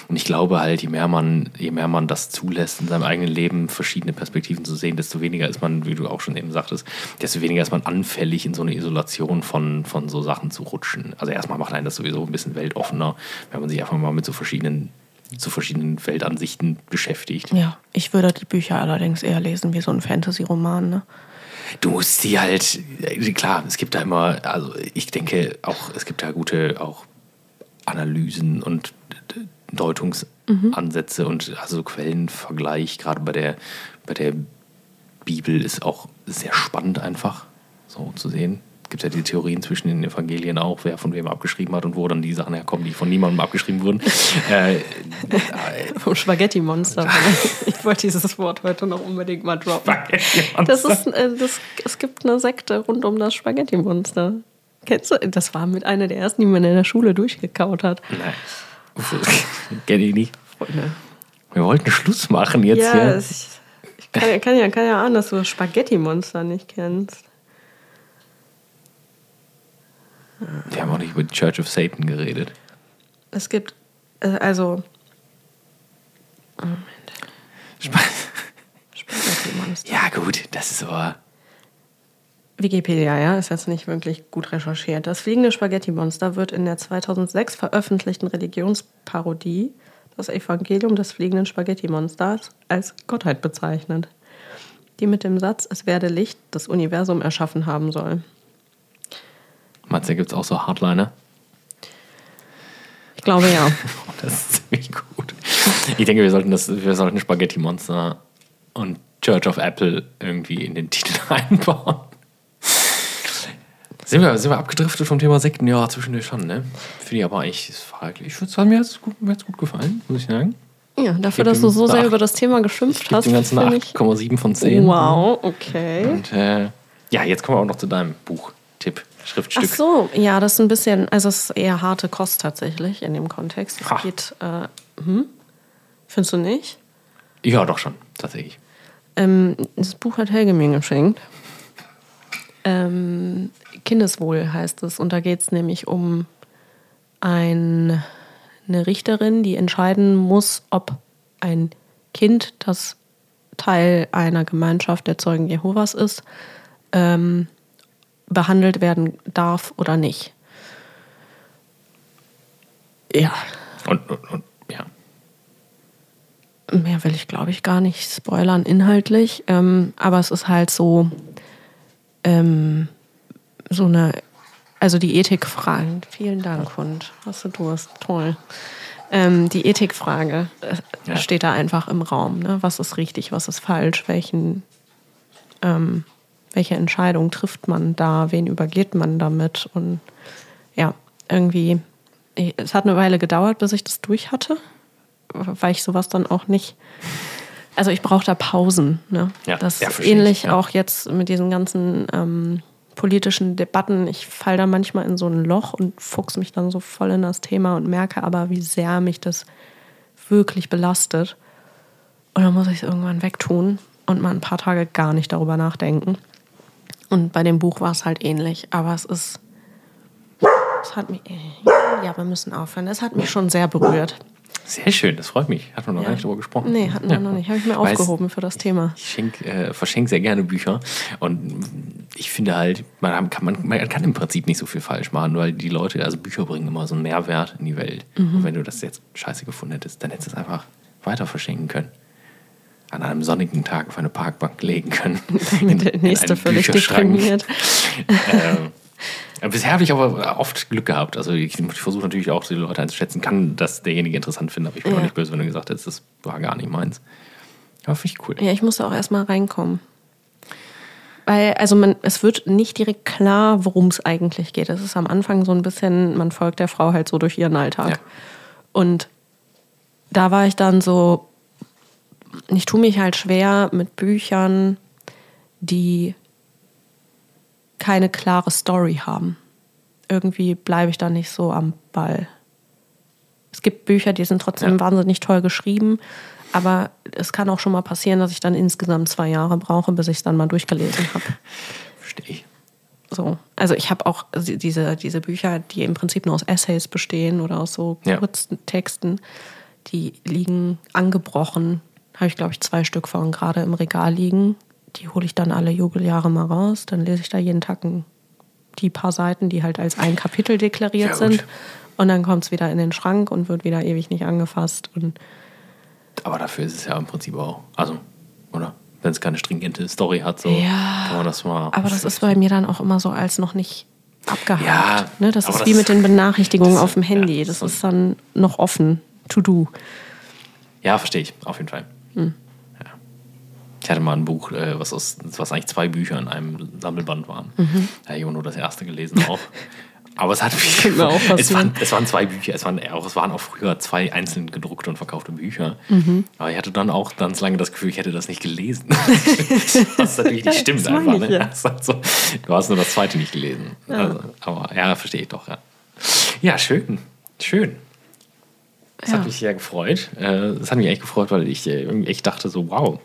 Und ich glaube halt, je mehr man, je mehr man das zulässt, in seinem eigenen Leben verschiedene Perspektiven zu sehen, desto weniger ist man, wie du auch schon eben sagtest, desto weniger ist man anfällig, in so eine Isolation von, von so Sachen zu rutschen. Also erstmal macht einen das sowieso ein bisschen weltoffener, wenn man sich einfach mal mit so verschiedenen, zu verschiedenen Weltansichten beschäftigt. Ja, ich würde die Bücher allerdings eher lesen wie so ein Fantasy-Roman. Ne? du musst sie halt, klar, es gibt da immer, also ich denke auch, es gibt da gute auch Analysen und Deutungsansätze und also Quellenvergleich, gerade bei der, bei der Bibel ist auch sehr spannend einfach so zu sehen. Es gibt ja die Theorien zwischen den Evangelien auch, wer von wem abgeschrieben hat und wo dann die Sachen herkommen, die von niemandem abgeschrieben wurden. äh, Vom Spaghetti-Monster. ich wollte dieses Wort heute noch unbedingt mal droppen. Das ist, äh, das, es gibt eine Sekte rund um das Spaghetti-Monster. Kennst du? Das war mit einer der ersten, die man in der Schule durchgekaut hat. Nein. Kenne ich nicht. Freunde. Wir wollten Schluss machen jetzt Ja, hier. es- Ich kann, kann, ja, kann ja ahnen, dass du das Spaghetti-Monster nicht kennst. Wir haben auch nicht über die Church of Satan geredet. Es gibt, äh, also. Moment. Sp ja, gut, das ist aber. Wikipedia, ja, ist jetzt nicht wirklich gut recherchiert. Das fliegende Spaghetti-Monster wird in der 2006 veröffentlichten Religionsparodie das Evangelium des fliegenden Spaghetti-Monsters als Gottheit bezeichnet, die mit dem Satz, es werde Licht, das Universum erschaffen haben soll. Matze, gibt es auch so Hardliner? Ich glaube ja. das ist ziemlich gut. Ich denke, wir sollten, das, wir sollten Spaghetti-Monster und Church of Apple irgendwie in den Titel einbauen. Sind wir, sind wir abgedriftet vom Thema Sekten? Ja, zwischendurch schon, ne? Finde ich aber eigentlich fraglich. Ich würde mir jetzt gut, mir jetzt gut gefallen, muss ich sagen. Ja, dafür, dass du so sehr über das Thema geschimpft hast. Ich ganzen 8,7 von 10. Wow, okay. Und äh, ja, jetzt kommen wir auch noch zu deinem Buch-Tipp, Schriftstück. Ach so, ja, das ist ein bisschen, also es ist eher harte Kost tatsächlich in dem Kontext. Es geht, äh, hm? Findest du nicht? Ja, doch schon, tatsächlich. Ähm, das Buch hat Helge mir geschenkt. Ähm, Kindeswohl heißt es. Und da geht es nämlich um ein, eine Richterin, die entscheiden muss, ob ein Kind, das Teil einer Gemeinschaft der Zeugen Jehovas ist, ähm, behandelt werden darf oder nicht. Ja. Und, und, und, ja. Mehr will ich, glaube ich, gar nicht spoilern inhaltlich. Ähm, aber es ist halt so, ähm, so eine, also die Ethikfragen. Vielen Dank, Hund. Hast du Durst? Toll. Ähm, die Ethikfrage äh, ja. steht da einfach im Raum. Ne? Was ist richtig, was ist falsch? Welchen, ähm, welche Entscheidung trifft man da? Wen übergeht man damit? Und ja, irgendwie, es hat eine Weile gedauert, bis ich das durch hatte, weil ich sowas dann auch nicht also ich brauche da Pausen. Ne? Ja, das ist ähnlich ja. auch jetzt mit diesen ganzen ähm, politischen Debatten. Ich falle da manchmal in so ein Loch und fuchs mich dann so voll in das Thema und merke aber, wie sehr mich das wirklich belastet. Und dann muss ich es irgendwann wegtun und mal ein paar Tage gar nicht darüber nachdenken. Und bei dem Buch war es halt ähnlich, aber es ist. Es hat mich. Ja, wir müssen aufhören. Es hat mich schon sehr berührt. Sehr schön, das freut mich. Hat man noch ja. gar nicht darüber gesprochen. Nee, hatten wir ja. noch nicht. Habe ich mir aufgehoben für das Thema. Ich schenk, äh, verschenke sehr gerne Bücher. Und ich finde halt, man kann, man, man kann im Prinzip nicht so viel falsch machen, weil die Leute, also Bücher bringen immer so einen Mehrwert in die Welt. Mhm. Und wenn du das jetzt scheiße gefunden hättest, dann hättest du es einfach weiter verschenken können. An einem sonnigen Tag auf eine Parkbank legen können. In, der nächste völlig deprimiert. ähm, Bisher habe ich aber oft Glück gehabt. Also ich, versuche natürlich auch, die Leute einzuschätzen, kann das derjenige interessant finden, aber ich bin ja. auch nicht böse, wenn du gesagt hättest, das war gar nicht meins. Aber finde ich cool. Ja, ich musste auch erstmal reinkommen. Weil, also man, es wird nicht direkt klar, worum es eigentlich geht. Es ist am Anfang so ein bisschen, man folgt der Frau halt so durch ihren Alltag. Ja. Und da war ich dann so, ich tue mich halt schwer mit Büchern, die keine klare Story haben. Irgendwie bleibe ich da nicht so am Ball. Es gibt Bücher, die sind trotzdem ja. wahnsinnig toll geschrieben, aber es kann auch schon mal passieren, dass ich dann insgesamt zwei Jahre brauche, bis ich es dann mal durchgelesen habe. Verstehe ich. So. Also ich habe auch diese, diese Bücher, die im Prinzip nur aus Essays bestehen oder aus so ja. kurzen Texten, die liegen angebrochen. Habe ich, glaube ich, zwei Stück von gerade im Regal liegen die hole ich dann alle Jubeljahre mal raus. Dann lese ich da jeden Tag die paar Seiten, die halt als ein Kapitel deklariert sind. Und dann kommt es wieder in den Schrank und wird wieder ewig nicht angefasst. Und Aber dafür ist es ja im Prinzip auch, also, oder? Wenn es keine stringente Story hat, so ja, kann man das mal. Aber das ist bei mir dann auch immer so als noch nicht abgehakt. Ja, ne? Das ist wie mit den Benachrichtigungen das, auf dem Handy. Ja, das, das ist dann noch offen. To do. Ja, verstehe ich, auf jeden Fall. Hm. Ich hatte mal ein Buch, äh, was, aus, was eigentlich zwei Bücher in einem Sammelband waren. Mhm. Da habe ich nur das erste gelesen auch. Aber es hat mich. es, waren, es waren zwei Bücher, es waren, auch, es waren auch früher zwei einzeln gedruckte und verkaufte Bücher. Mhm. Aber ich hatte dann auch ganz lange das Gefühl, ich hätte das nicht gelesen. was natürlich nicht stimmt das einfach. Ne? Ja. Also, du hast nur das zweite nicht gelesen. Ja. Also, aber ja, verstehe ich doch, ja. Ja, schön. Schön. Das ja. hat mich sehr gefreut. Äh, das hat mich echt gefreut, weil ich echt dachte so, wow,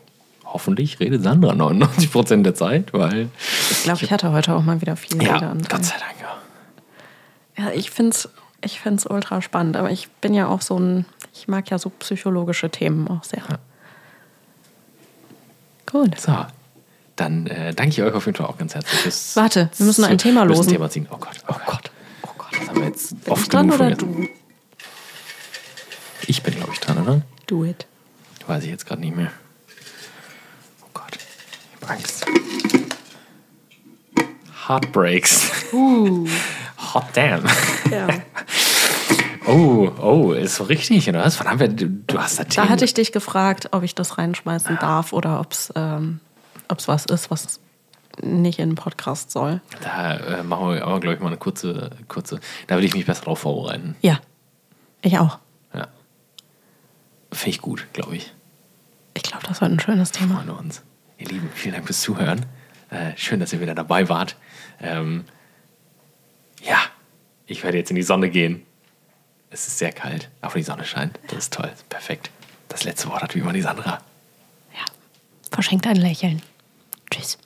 hoffentlich redet Sandra 99% der Zeit, weil. Ich glaube, ich hatte heute auch mal wieder viel Ja, Redeanteil. Gott sei Dank, ja. Ja, ich finde es ich find's ultra spannend, aber ich bin ja auch so ein, ich mag ja so psychologische Themen auch sehr. Gut. So, dann äh, danke ich euch auf jeden Fall auch ganz herzlich. fürs- Warte, wir müssen ein Thema losen. Thema ziehen. Oh Gott, oh Gott, oh Gott. Das haben wir jetzt Bin oft ich dran oder vergessen. du? Ich bin, glaube ich, dran, oder? Do it. Weiß ich jetzt gerade nicht mehr. Oh Gott, ich habe Angst. Heartbreaks. Uh. Hot damn. Ja. Oh, oh, ist so richtig, oder was? Wann haben wir, du, hast da Da Themen. hatte ich dich gefragt, ob ich das reinschmeißen darf oder ob es ähm, ob's was ist, was nicht in den Podcast soll. Da äh, machen wir aber, glaube ich, mal eine kurze, kurze. Da will ich mich besser drauf vorbereiten. Ja, ich auch. Ja. Finde ich gut, glaube ich. Ich glaube, das wird ein schönes Thema. Freuen wir uns. Ihr Lieben, vielen Dank fürs Zuhören. Äh, schön, dass ihr wieder dabei wart. Ähm, ja, ich werde jetzt in die Sonne gehen. Es ist sehr kalt, aber die Sonne scheint. Das ist toll, perfekt. Das letzte Wort hat wie immer die Sandra. Ja. Verschenkt ein Lächeln. Tschüss.